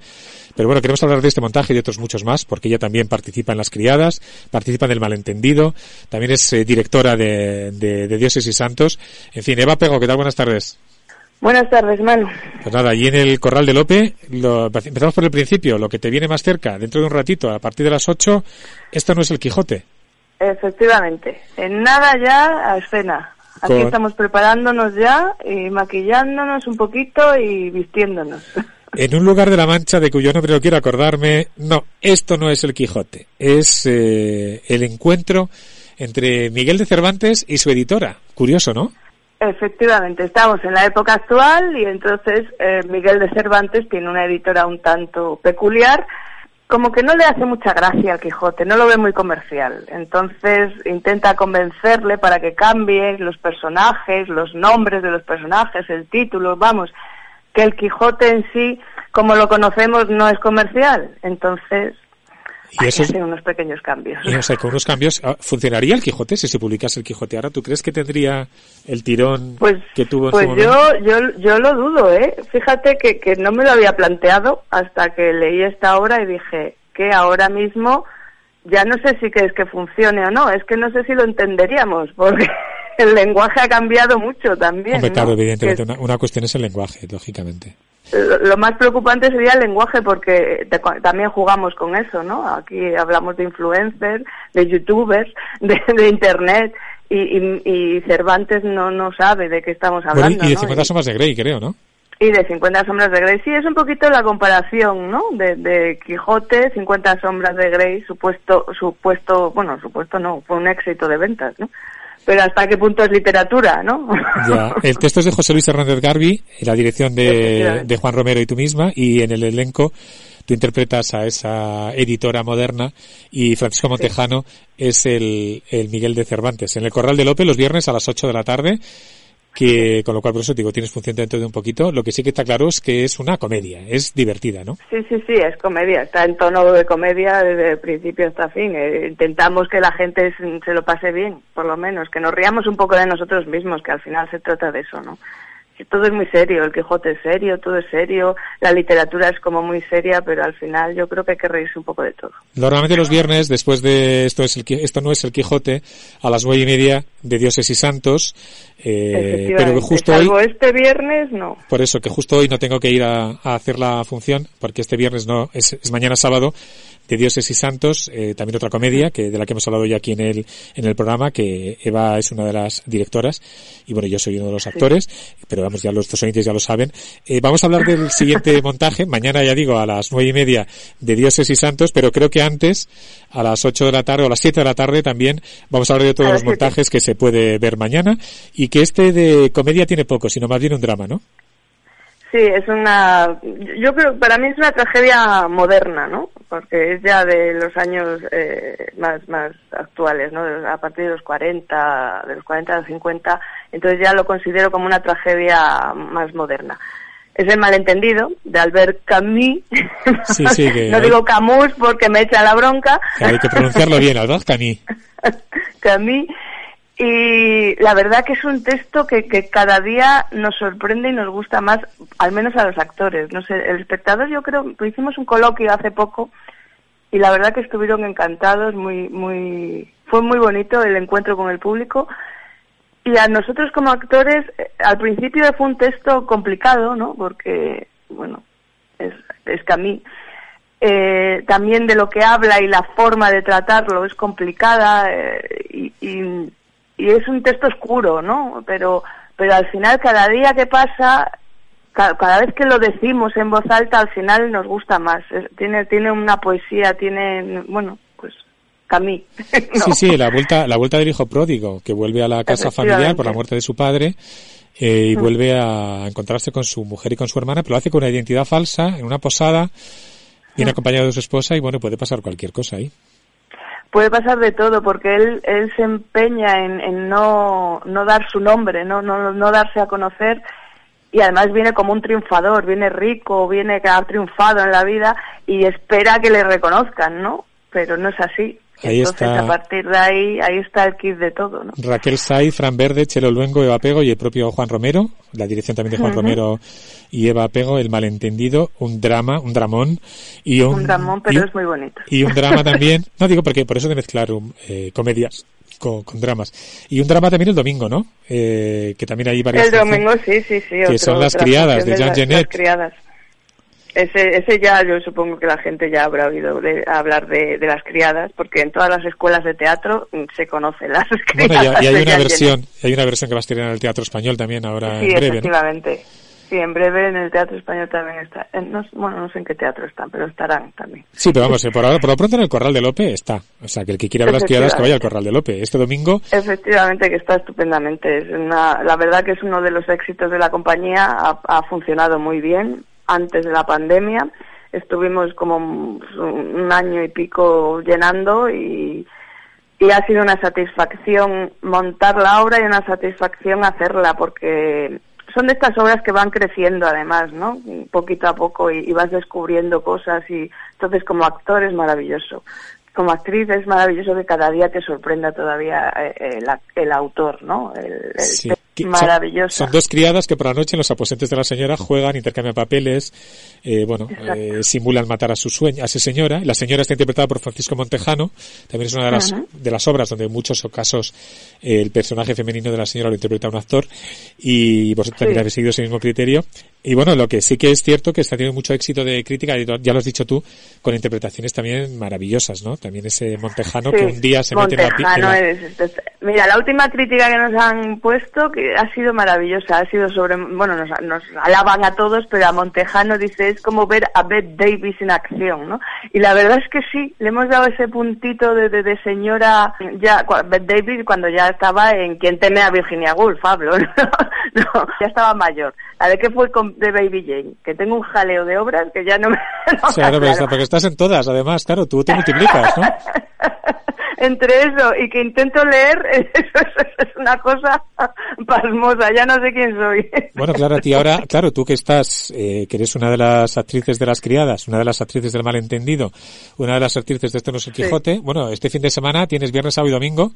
pero bueno, queremos hablar de este montaje y de otros muchos más, porque ella también participa en Las Criadas, participa en El Malentendido, también es eh, directora de, de, de Dioses y Santos. En fin, Eva Pego, ¿qué tal? Buenas tardes. Buenas tardes, Manu. Pues nada, allí en el Corral de Lope, lo, empezamos por el principio, lo que te viene más cerca, dentro de un ratito, a partir de las 8, esto no es el Quijote. Efectivamente. En nada ya a escena. Aquí Con- estamos preparándonos ya y maquillándonos un poquito y vistiéndonos. En un lugar de la Mancha de cuyo nombre no quiero acordarme, no, esto no es el Quijote, es eh, el encuentro entre Miguel de Cervantes y su editora. Curioso, ¿no? Efectivamente, estamos en la época actual y entonces eh, Miguel de Cervantes tiene una editora un tanto peculiar, como que no le hace mucha gracia al Quijote, no lo ve muy comercial. Entonces intenta convencerle para que cambie los personajes, los nombres de los personajes, el título, vamos, que el Quijote en sí, como lo conocemos, no es comercial. Entonces Y eso es- hace unos pequeños cambios. y, o sea, con unos cambios, ah, ¿funcionaría el Quijote si se publicase el Quijote ahora? ¿Tú crees que tendría el tirón que tuvo en Pues su momento? yo, yo, yo lo dudo, ¿eh? Fíjate que, que no me lo había planteado hasta que leí esta obra y dije que ahora mismo ya no sé si que es que funcione o no, es que no sé si lo entenderíamos, porque el lenguaje ha cambiado mucho también. Hombre, ¿no? claro, evidentemente, Que una, una cuestión es el lenguaje, lógicamente. Lo, más preocupante sería el lenguaje, porque te- también jugamos con eso, ¿no? Aquí hablamos de influencers, de youtubers, de, de internet, y, y, y Cervantes no, no sabe de qué estamos Bueno, hablando. y de ¿no? 50 sombras de Grey, creo, ¿no? Y de 50 sombras de Grey. Sí, es un poquito la comparación, ¿no? De, de Quijote, 50 sombras de Grey, supuesto, supuesto, bueno, supuesto no, fue un éxito de ventas, ¿no? Pero hasta qué punto es literatura, ¿no? Ya, el texto es de José Luis Hernández Garbi, la dirección de, de Juan Romero y tú misma, y en el elenco tú interpretas a esa editora moderna y Francisco Montejano es el, el Miguel de Cervantes. En el Corral de Lope los viernes a las 8 de la tarde, que con lo cual por eso digo, tienes función dentro de un poquito. Lo que sí que está claro es que es una comedia, es divertida, ¿no? Sí, sí, sí, es comedia, está en tono de comedia desde principio hasta fin. Eh, intentamos que la gente se lo pase bien, por lo menos, que nos riamos un poco de nosotros mismos, que al final se trata de eso, ¿no? Todo es muy serio, el Quijote es serio, todo es serio, la literatura es como muy seria, pero al final yo creo que hay que reírse un poco de todo. Normalmente los viernes, después de esto es el, esto no es el Quijote, a las nueve y media de Dioses y Santos, eh, pero que justo hoy salvo este viernes, no. Por eso que justo hoy no tengo que ir a, a hacer la función, porque este viernes no, es, es mañana sábado, de Dioses y Santos, eh, también otra comedia que de la que hemos hablado ya aquí en el, en el programa, que Eva es una de las directoras, y bueno, yo soy uno de los actores, pero vamos, ya los dos oyentes ya lo saben. Eh, vamos a hablar del siguiente montaje, mañana ya digo, a las nueve y media de Dioses y Santos, pero creo que antes, a las ocho de la tarde o a las siete de la tarde también, vamos a hablar de todos los montajes que se puede ver mañana, y que este de comedia tiene poco, sino más bien un drama, ¿no? Sí, es una, yo creo, para mí es una tragedia moderna, ¿no? Porque es ya de los años eh, más más actuales, ¿no? A partir de los 40, de los 40 a los 50, entonces ya lo considero como una tragedia más moderna. Es el malentendido de Albert Camus. Sí, sí, que no hay- digo Camus porque me echa la bronca. que hay que pronunciarlo bien, Albert Camus. Camus. Y la verdad que es un texto que, que cada día nos sorprende y nos gusta más, al menos a los actores. No sé, el espectador yo creo, pues hicimos un coloquio hace poco y la verdad que estuvieron encantados, muy, muy, fue muy bonito el encuentro con el público. Y a nosotros como actores, eh, al principio fue un texto complicado, ¿no? Porque, bueno, es, es Camus. Eh, también de lo que habla y la forma de tratarlo es complicada eh, y, y- y es un texto oscuro, ¿no? Pero, pero al final cada día que pasa, ca- cada, vez que lo decimos en voz alta, al final nos gusta más. Es- tiene, tiene una poesía, tiene, bueno, pues Camus. Sí, sí, la vuelta, la vuelta del hijo pródigo, que vuelve a la casa familiar por la muerte de su padre eh, y Mm. vuelve a encontrarse con su mujer y con su hermana, pero lo hace con una identidad falsa, en una posada, viene Mm. acompañado de su esposa y bueno, puede pasar cualquier cosa ahí. Puede pasar de todo porque él él se empeña en, en no no dar su nombre no no no darse a conocer y además viene como un triunfador viene rico viene que ha triunfado en la vida y espera que le reconozcan no pero no es así Ahí entonces está. a partir de ahí ahí está el kit de todo no Raquel Saiz, Fran Verde, Chelo Luengo, Eva Pego y el propio Juan Romero, la dirección también de Juan. Romero y Eva Pego, El Malentendido, un drama, un dramón y un, un dramón pero un- es muy bonito y un drama también, no digo porque por eso de mezclar um, eh, comedias con, con dramas. Y un drama también el domingo, ¿no? Eh, que también hay varias el domingo sí sí sí que otro- son las criadas de Jean Genet. las criadas ese, ese ya yo supongo que la gente ya habrá oído de- hablar de, de las criadas, porque en todas las escuelas de teatro mm, se conocen las criadas. Bueno, y, y hay una versión, hay una versión que va a estrenar en el Teatro Español también ahora Sí, en breve, ¿no? efectivamente. Sí, en breve en el Teatro Español también está. en- no, bueno, no sé en qué teatro están, pero estarán también. Sí, pero vamos, eh, por ahora, por lo pronto en el Corral de Lope está. O sea, que el que quiera ver las criadas que vaya al Corral de Lope. Este domingo, Efectivamente que está estupendamente. Es una, la verdad que es uno de los éxitos de la compañía. Ha, ha funcionado muy bien antes de la pandemia. Estuvimos como un año y pico llenando y, y ha sido una satisfacción montar la obra y una satisfacción hacerla porque son de estas obras que van creciendo además, ¿no? Poquito a poco y, y vas descubriendo cosas y entonces como actor es maravilloso. Como actriz es maravilloso que cada día te sorprenda todavía eh, eh, la- el autor, ¿no? El, el Sí, texto son- dos criadas que por la noche en los aposentos de la señora juegan, intercambian papeles, eh, bueno, eh, simulan matar a su sueño, a su señora. La señora está interpretada por Francisco Montejano, también es una de las, de las obras donde en muchos casos eh, el personaje femenino de la señora lo interpreta un actor y vosotros también habéis seguido ese mismo criterio. Y bueno, lo que sí que es cierto que está teniendo mucho éxito de crítica, ya lo has dicho tú, con interpretaciones también maravillosas, ¿no? También ese Montejano que un día se mete en la, en Montejano la- es- es- mira, la última crítica que nos han puesto que ha sido maravillosa, ha sido sobre, bueno, nos, nos alaban a todos, pero a Montejano dice es como ver a Bette Davis en acción, ¿no? Y la verdad es que sí, le hemos dado ese puntito de, de, de señora, ya, Bette Davis cuando ya estaba en Quien teme a Virginia Woolf, Pablo, ¿no? No, ya estaba mayor. A ver qué fue con de Baby Jane, que tengo un jaleo de obras que ya no me... no Claro, pero aclaro. está- porque estás en todas, además, claro, tú te multiplicas, ¿no? entre eso y que intento leer, es, es una cosa pasmosa, ya no sé quién soy. Bueno, claro, a ti ahora, claro, tú que estás, eh, que eres una de las actrices de las criadas, una de las actrices del malentendido, una de las actrices de Esto no es el Sí. Quijote, bueno, este fin de semana tienes viernes, sábado y domingo,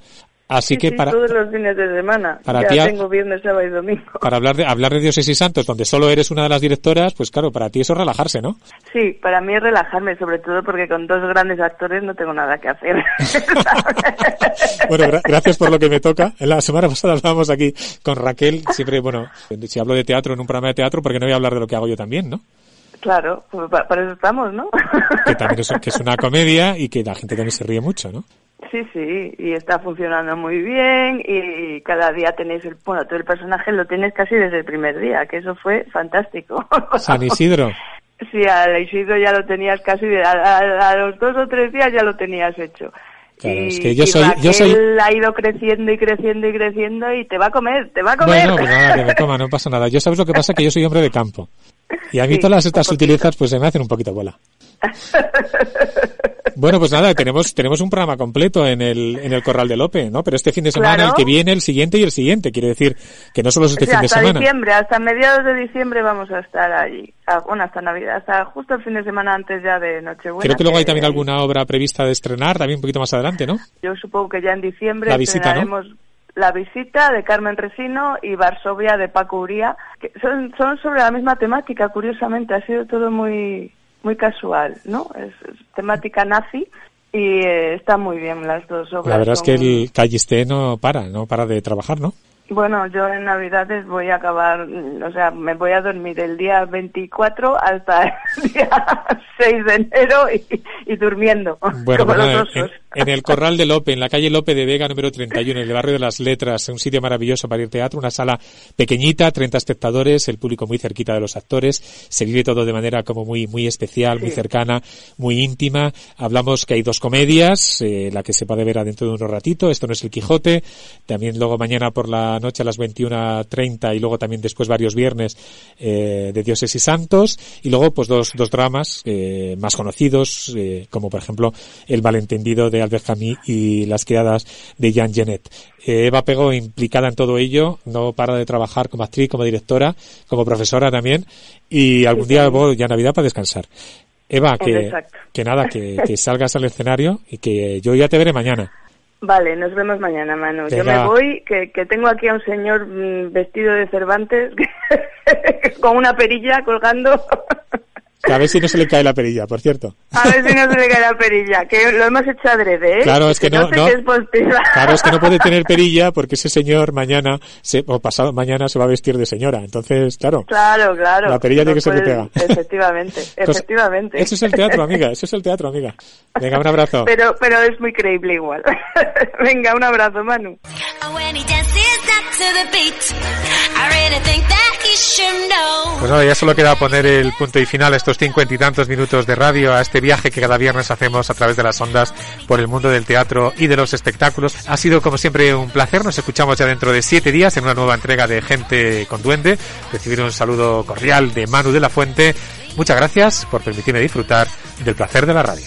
así Sí, que sí, para, todos los fines de semana. para ya ti tengo viernes, sábado y domingo. para hablar de, hablar de dioses y santos, donde solo eres una de las directoras, pues claro, para ti eso es relajarse, ¿no? Sí, para mí es relajarme, sobre todo porque con dos grandes actores no tengo nada que hacer. Bueno, gra- gracias por lo que me toca. En la semana pasada hablábamos aquí con Raquel, siempre, bueno, si hablo de teatro en un programa de teatro, porque no voy a hablar de lo que hago yo también, ¿no? claro, pues pa- para eso estamos, ¿no? Que también es, que es una comedia y que la gente también se ríe mucho, ¿no? Sí, sí, y está funcionando muy bien y cada día tenéis el, bueno, todo el personaje lo tienes casi desde el primer día, que eso fue fantástico. San Isidro. Sí, al Isidro ya lo tenías casi, a, a- a los dos o tres días ya lo tenías hecho. Claro, y, es que yo y soy- yo Raquel soy- ha ido creciendo y creciendo y creciendo y te va a comer, te va a comer. Bueno, pues nada, que me coma, no pasa nada. Yo sabes lo que pasa, que yo soy hombre de campo. Y a mí Sí, todas estas sutilezas pues se me hacen un poquito bola. Bueno, pues nada, tenemos tenemos un programa completo en el en el Corral de Lope, ¿no? Pero este fin de semana, Claro. el que viene, el siguiente y el siguiente. Quiere decir que no solo es este Sí, fin de hasta semana. diciembre, hasta mediados de diciembre vamos a estar allí. Ah, bueno, hasta Navidad, hasta justo el fin de semana antes ya de Nochebuena. Creo que luego hay también alguna obra prevista de estrenar, también un poquito más adelante, ¿no? Yo supongo que ya en diciembre La visita, ¿no? La visita de Carmen Resino y Varsovia de Paco Uría, que son, son sobre la misma temática, curiosamente, ha sido todo muy muy casual, ¿no? Es, es temática nazi y eh, está muy bien las dos obras. La verdad es que el Calliste no para, no para de trabajar, ¿no? Bueno, yo en Navidades voy a acabar, o sea, me voy a dormir el día 24 hasta el día 6 de enero y, y durmiendo, Bueno, como los osos. En, el Corral de Lope, en la calle Lope de Vega número 31, en el barrio de las Letras, un sitio maravilloso para ir teatro, una sala pequeñita, 30 espectadores, el público muy cerquita de los actores, se vive todo de manera como muy muy especial, muy cercana, muy íntima. Hablamos que hay dos comedias, eh, la que se puede ver adentro de unos ratito, esto no es el Quijote, también luego mañana por la noche a las 21.30 y luego también después varios viernes eh, de Dioses y Santos. Y luego pues dos, dos dramas eh, más conocidos eh, como por ejemplo El malentendido de Albert Camus y Las criadas de Jean Genet. Eh, Eva Pego implicada en todo ello, no para de trabajar como actriz, como directora, como profesora también y algún día voy ya Navidad para descansar. Eva, que, que nada, que, que salgas al escenario y que yo ya te veré mañana. Vale, nos vemos mañana, Manu. Yo Venga. me voy, que, que tengo aquí a un señor mm, vestido de Cervantes con una perilla colgando. Que a ver si no se le cae la perilla, por cierto. A ver si no se le cae la perilla, que lo hemos hecho adrede, ¿eh? Claro, es que no, sé no. es. Claro, es que no puede tener perilla porque ese señor mañana se, o pasado mañana se va a vestir de señora. Entonces, claro. Claro, claro. La perilla tiene que ser de puede- pega. Efectivamente, Pues, efectivamente. Eso es el teatro, amiga. Eso es el teatro, amiga. Venga, un abrazo. Pero, pero es muy creíble igual. Venga, un abrazo, Manu. Pues nada, ya solo queda poner el punto y final a estos cincuenta y tantos minutos de radio, a este viaje que cada viernes hacemos a través de las ondas por el mundo del teatro y de los espectáculos. Ha sido como siempre un placer, nos escuchamos ya dentro de siete días en una nueva entrega de Gente con Duende. Recibir un saludo cordial de Manu de la Fuente. Muchas gracias por permitirme disfrutar del placer de la radio.